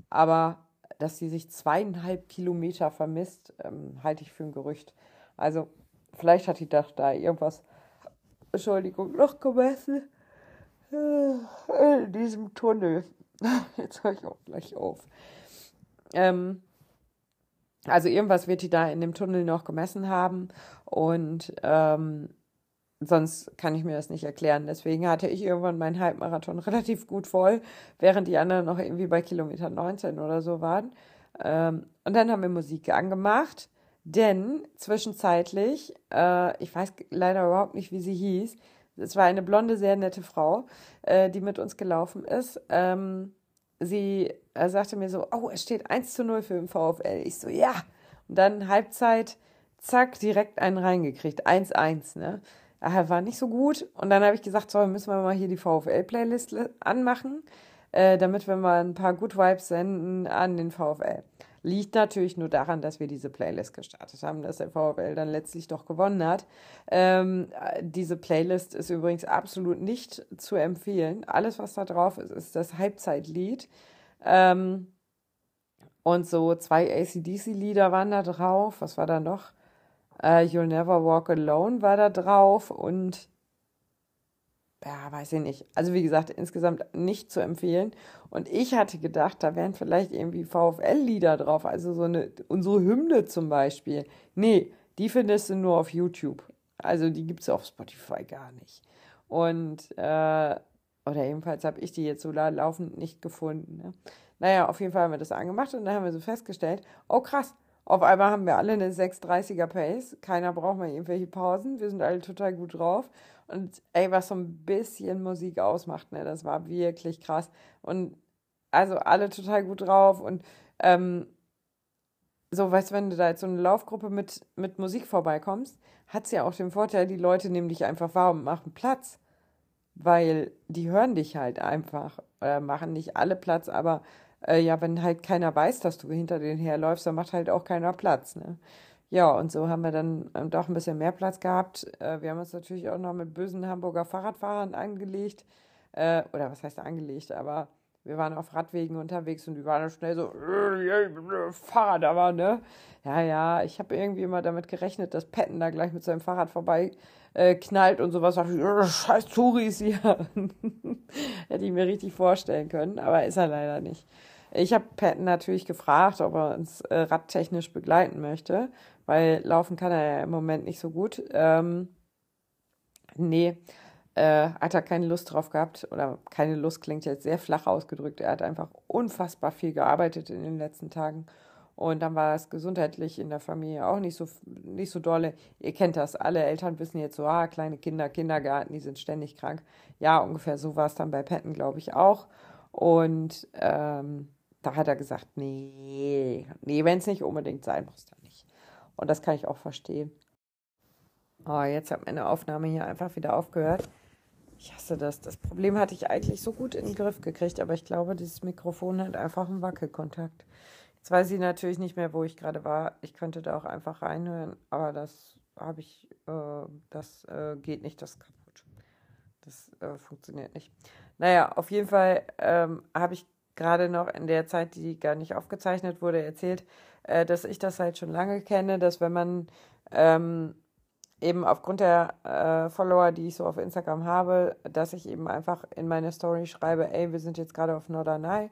Aber dass sie sich zweieinhalb Kilometer vermisst, ähm, halte ich für ein Gerücht. Also vielleicht hat die doch da irgendwas, Entschuldigung, noch gemessen in diesem Tunnel. Jetzt höre ich auch gleich auf. Ähm, also irgendwas wird die da in dem Tunnel noch gemessen haben und ähm, sonst kann ich mir das nicht erklären. Deswegen hatte ich irgendwann meinen Halbmarathon relativ gut voll, während die anderen noch irgendwie bei Kilometer 19 oder so waren. Ähm, und dann haben wir Musik angemacht, denn zwischenzeitlich, äh, ich weiß leider überhaupt nicht, wie sie hieß, es war eine blonde, sehr nette Frau, äh, die mit uns gelaufen ist. Ähm, sie äh, sagte mir so, oh, es steht 1 zu 0 für den VfL. Ich so, ja. Und dann Halbzeit, zack, direkt einen reingekriegt. 1-1, ne? Daher war nicht so gut. Und dann habe ich gesagt, so, müssen wir mal hier die VfL-Playlist anmachen, äh, damit wir mal ein paar Good Vibes senden an den VfL. Liegt natürlich nur daran, dass wir diese Playlist gestartet haben, dass der VfL dann letztlich doch gewonnen hat. Ähm, diese Playlist ist übrigens absolut nicht zu empfehlen. Alles, was da drauf ist, ist das Halbzeitlied. Ähm, und so zwei ACDC-Lieder waren da drauf. Was war da noch? Uh, You'll Never Walk Alone war da drauf und ja, weiß ich nicht. Also wie gesagt, insgesamt nicht zu empfehlen. Und ich hatte gedacht, da wären vielleicht irgendwie VfL-Lieder drauf, also so eine, unsere Hymne zum Beispiel. Nee, die findest du nur auf YouTube. Also die gibt es auf Spotify gar nicht. Und, äh, oder jedenfalls habe ich die jetzt so laufend nicht gefunden. Ne? Naja, auf jeden Fall haben wir das angemacht und dann haben wir so festgestellt, oh krass, auf einmal haben wir alle eine 630er Pace. Keiner braucht mehr irgendwelche Pausen. Wir sind alle total gut drauf. Und ey, was so ein bisschen Musik ausmacht, ne, das war wirklich krass. Und also alle total gut drauf und ähm, so, weißt du, wenn du da jetzt so eine Laufgruppe mit, mit Musik vorbeikommst, hat es ja auch den Vorteil, die Leute nehmen dich einfach wahr und machen Platz. Weil die hören dich halt einfach. Oder machen nicht alle Platz, aber äh, ja, wenn halt keiner weiß, dass du hinter denen herläufst, dann macht halt auch keiner Platz. Ne? Ja, und so haben wir dann ähm, doch ein bisschen mehr Platz gehabt. Äh, wir haben uns natürlich auch noch mit bösen Hamburger Fahrradfahrern angelegt. Äh, oder was heißt angelegt, aber wir waren auf Radwegen unterwegs und die waren dann schnell so, äh, Fahrrad aber, ne? Ja, ja, ich habe irgendwie immer damit gerechnet, dass Petten da gleich mit seinem Fahrrad vorbei knallt und sowas. Dachte ich, scheiß Touris hier. Hätte ich mir richtig vorstellen können, aber ist er leider nicht. Ich habe Patton natürlich gefragt, ob er uns äh, radtechnisch begleiten möchte, weil laufen kann er ja im Moment nicht so gut. Ähm, nee, äh, hat er keine Lust drauf gehabt oder keine Lust klingt jetzt sehr flach ausgedrückt. Er hat einfach unfassbar viel gearbeitet in den letzten Tagen. Und dann war es gesundheitlich in der Familie auch nicht so, nicht so dolle. Ihr kennt das, alle Eltern wissen jetzt so, ah, kleine Kinder, Kindergarten, die sind ständig krank. Ja, ungefähr so war es dann bei Patton, glaube ich, auch. Und ähm, da hat er gesagt, nee, nee, wenn es nicht unbedingt sein muss, dann. Und das kann ich auch verstehen. Oh, jetzt hat meine Aufnahme hier einfach wieder aufgehört. Ich hasse das. Das Problem hatte ich eigentlich so gut in den Griff gekriegt, aber ich glaube, dieses Mikrofon hat einfach einen Wackelkontakt. Jetzt weiß ich natürlich nicht mehr, wo ich gerade war. Ich könnte da auch einfach reinhören, aber das habe ich, äh, das äh, geht nicht, das ist kaputt. Das äh, funktioniert nicht. Naja, auf jeden Fall ähm, habe ich gerade noch in der Zeit, die gar nicht aufgezeichnet wurde, erzählt, äh, dass ich das halt schon lange kenne, dass wenn man ähm, eben aufgrund der äh, Follower, die ich so auf Instagram habe, dass ich eben einfach in meine Story schreibe, ey, wir sind jetzt gerade auf Norderney.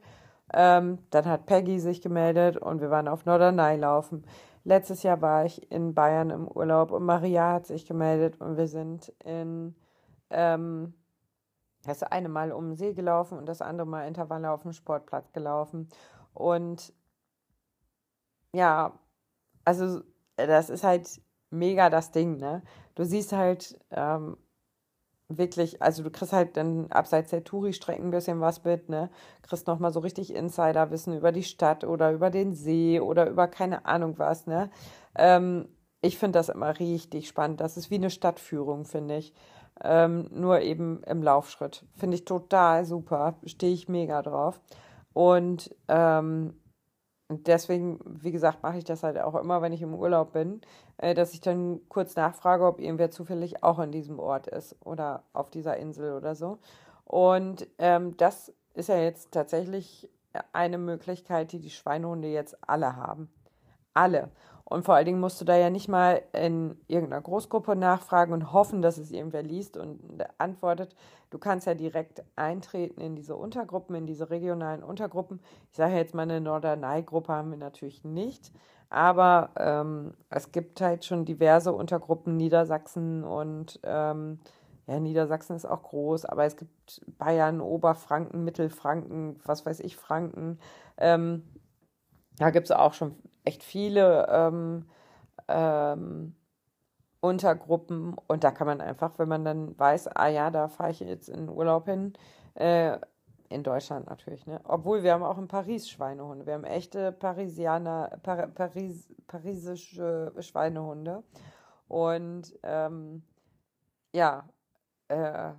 Ähm, dann hat Peggy sich gemeldet und wir waren auf Norderney laufen. Letztes Jahr war ich in Bayern im Urlaub und Maria hat sich gemeldet und wir sind in ähm, das eine Mal um den See gelaufen und das andere Mal Intervalle auf dem Sportplatz gelaufen. Und ja, also das ist halt mega das Ding, ne? Du siehst halt ähm, wirklich, also du kriegst halt dann abseits der Touri-Strecken ein bisschen was mit, ne? Kriegst nochmal so richtig Insiderwissen über die Stadt oder über den See oder über keine Ahnung was, ne? Ähm, ich finde das immer richtig spannend. Das ist wie eine Stadtführung, finde ich. Ähm, nur eben im Laufschritt. Finde ich total super. Stehe ich mega drauf. Und ähm, deswegen, wie gesagt, mache ich das halt auch immer, wenn ich im Urlaub bin, äh, dass ich dann kurz nachfrage, ob irgendwer zufällig auch in diesem Ort ist oder auf dieser Insel oder so. Und ähm, das ist ja jetzt tatsächlich eine Möglichkeit, die die Schweinehunde jetzt alle haben. Alle. Und vor allen Dingen musst du da ja nicht mal in irgendeiner Großgruppe nachfragen und hoffen, dass es irgendwer liest und antwortet. Du kannst ja direkt eintreten in diese Untergruppen, in diese regionalen Untergruppen. Ich sage jetzt mal, eine Norderney-Gruppe haben wir natürlich nicht. Aber ähm, es gibt halt schon diverse Untergruppen, Niedersachsen und ähm, ja, Niedersachsen ist auch groß, aber es gibt Bayern, Oberfranken, Mittelfranken, was weiß ich, Franken. Ähm, da gibt es auch schon echt viele ähm, ähm, Untergruppen und da kann man einfach, wenn man dann weiß, ah ja, da fahre ich jetzt in Urlaub hin, äh, in Deutschland natürlich, ne? Obwohl wir haben auch in Paris Schweinehunde. Wir haben echte Parisianer, Par Paris, parisische Schweinehunde. Und ähm, ja, äh,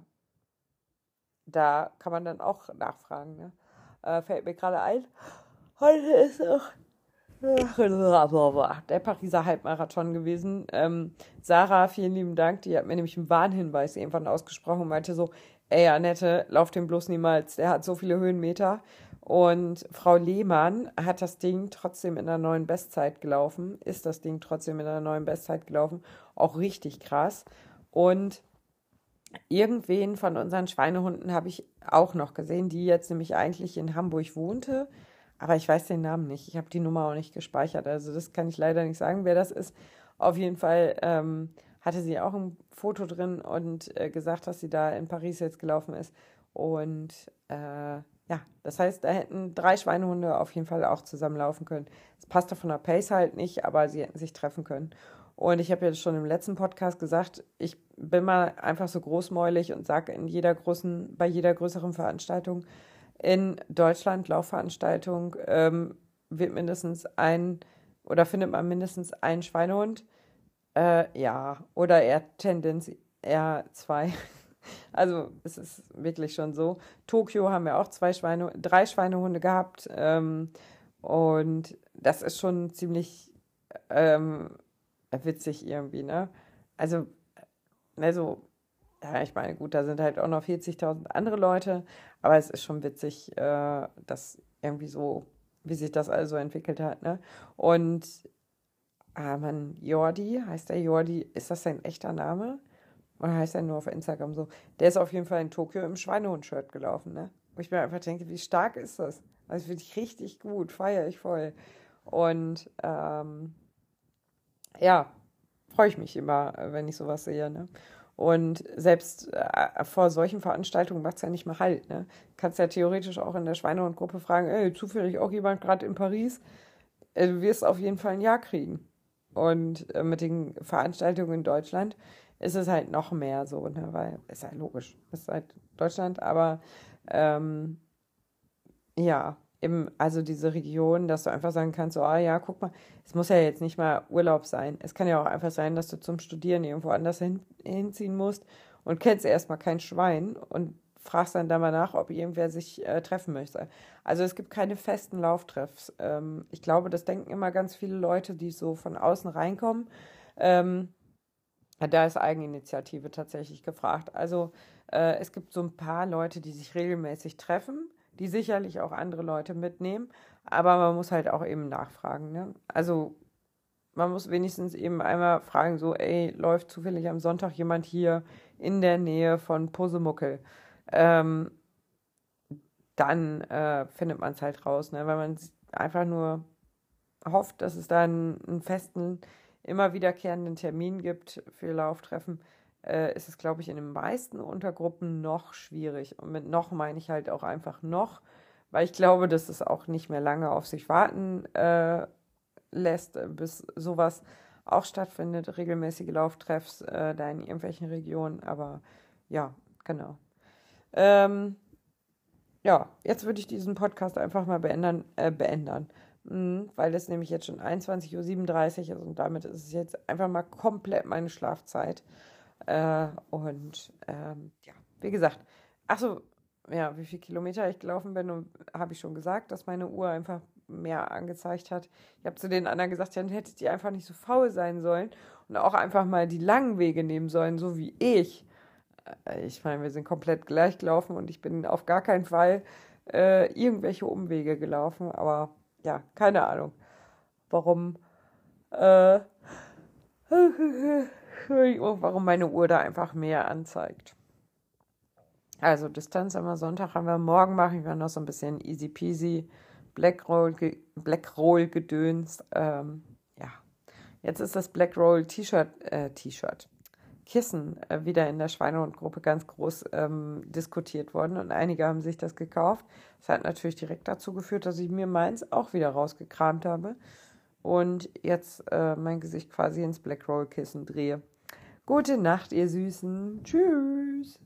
da kann man dann auch nachfragen. Ne? Äh, fällt mir gerade ein. Heute ist auch der Pariser Halbmarathon gewesen. Ähm, Sarah, vielen lieben Dank. Die hat mir nämlich einen Warnhinweis irgendwann ausgesprochen und meinte so, ey Annette, lauf den bloß niemals. Der hat so viele Höhenmeter. Und Frau Lehmann hat das Ding trotzdem in der neuen Bestzeit gelaufen, ist das Ding trotzdem in der neuen Bestzeit gelaufen. Auch richtig krass. Und irgendwen von unseren Schweinehunden habe ich auch noch gesehen, die jetzt nämlich eigentlich in Hamburg wohnte aber ich weiß den Namen nicht. Ich habe die Nummer auch nicht gespeichert. Also das kann ich leider nicht sagen, wer das ist. Auf jeden Fall ähm, hatte sie auch ein Foto drin und äh, gesagt, dass sie da in Paris jetzt gelaufen ist. Und äh, ja, das heißt, da hätten drei Schweinehunde auf jeden Fall auch zusammenlaufen können. Es passte von der Pace halt nicht, aber sie hätten sich treffen können. Und ich habe ja schon im letzten Podcast gesagt, ich bin mal einfach so großmäulig und sage in jeder großen, bei jeder größeren Veranstaltung in Deutschland, Laufveranstaltung, ähm, wird mindestens ein oder findet man mindestens einen Schweinehund. Äh, ja, oder eher Tendenz eher zwei. Also es ist wirklich schon so. Tokio haben wir auch zwei Schweine, drei Schweinehunde gehabt. Ähm, und das ist schon ziemlich ähm, witzig irgendwie, ne? Also, also, ja, ich meine, gut, da sind halt auch noch 40.000 andere Leute, aber es ist schon witzig, äh, dass irgendwie so, wie sich das also entwickelt hat, ne? Und, ah, man, Jordi, heißt der Jordi, ist das sein echter Name? Oder heißt er nur auf Instagram so? Der ist auf jeden Fall in Tokio im Schweinehund-Shirt gelaufen, ne? Wo ich mir einfach denke, wie stark ist das? Also finde ich richtig gut, feiere ich voll. Und ähm, ja, freue ich mich immer, wenn ich sowas sehe. Ne? Und selbst äh, vor solchen Veranstaltungen macht es ja nicht mal halt. Ne? Kannst ja theoretisch auch in der Schweinehund-Gruppe fragen, ey, zufällig auch jemand gerade in Paris? Äh, du wirst auf jeden Fall ein Ja kriegen. Und äh, mit den Veranstaltungen in Deutschland ist es halt noch mehr so, ne? weil ist halt logisch, ist halt Deutschland, aber ähm, ja, eben, also diese Region, dass du einfach sagen kannst, so, ah ja, guck mal, es muss ja jetzt nicht mal Urlaub sein. Es kann ja auch einfach sein, dass du zum Studieren irgendwo anders hin, hinziehen musst und kennst erstmal kein Schwein und fragst dann da mal nach, ob irgendwer sich äh, treffen möchte. Also es gibt keine festen Lauftreffs. Ähm, ich glaube, das denken immer ganz viele Leute, die so von außen reinkommen. Ähm, da ist Eigeninitiative tatsächlich gefragt. Also äh, es gibt so ein paar Leute, die sich regelmäßig treffen die sicherlich auch andere Leute mitnehmen, aber man muss halt auch eben nachfragen. Ne? Also man muss wenigstens eben einmal fragen, so, ey, läuft zufällig am Sonntag jemand hier in der Nähe von Posemuckel? Ähm, dann äh, findet man es halt raus, ne? weil man einfach nur hofft, dass es da einen, einen festen, immer wiederkehrenden Termin gibt für Lauftreffen äh, ist es, glaube ich, in den meisten Untergruppen noch schwierig. Und mit noch meine ich halt auch einfach noch, weil ich glaube, dass es auch nicht mehr lange auf sich warten äh, lässt, bis sowas auch stattfindet, regelmäßige Lauftreffs äh, da in irgendwelchen Regionen. Aber ja, genau. Ähm, ja, jetzt würde ich diesen Podcast einfach mal beändern, äh, beändern. Mhm, weil es nämlich jetzt schon 21.37 Uhr ist und damit ist es jetzt einfach mal komplett meine Schlafzeit. Äh, und ähm, ja, wie gesagt, achso, ja, wie viele Kilometer ich gelaufen bin, habe ich schon gesagt, dass meine Uhr einfach mehr angezeigt hat. Ich habe zu den anderen gesagt, dann hättet ihr einfach nicht so faul sein sollen und auch einfach mal die langen Wege nehmen sollen, so wie ich. Äh, ich meine, wir sind komplett gleich gelaufen und ich bin auf gar keinen Fall äh, irgendwelche Umwege gelaufen, aber ja, keine Ahnung, warum. Äh, warum meine Uhr da einfach mehr anzeigt. Also Distanz am Sonntag haben wir morgen machen wir noch so ein bisschen easy peasy Blackroll Blackroll gedöns. Ähm, ja, jetzt ist das Blackroll T-Shirt äh, T-Shirt Kissen äh, wieder in der Schweinehund-Gruppe ganz groß ähm, diskutiert worden und einige haben sich das gekauft. Das hat natürlich direkt dazu geführt, dass ich mir meins auch wieder rausgekramt habe und jetzt äh, mein Gesicht quasi ins Blackroll Kissen drehe. Gute Nacht, ihr Süßen. Tschüss.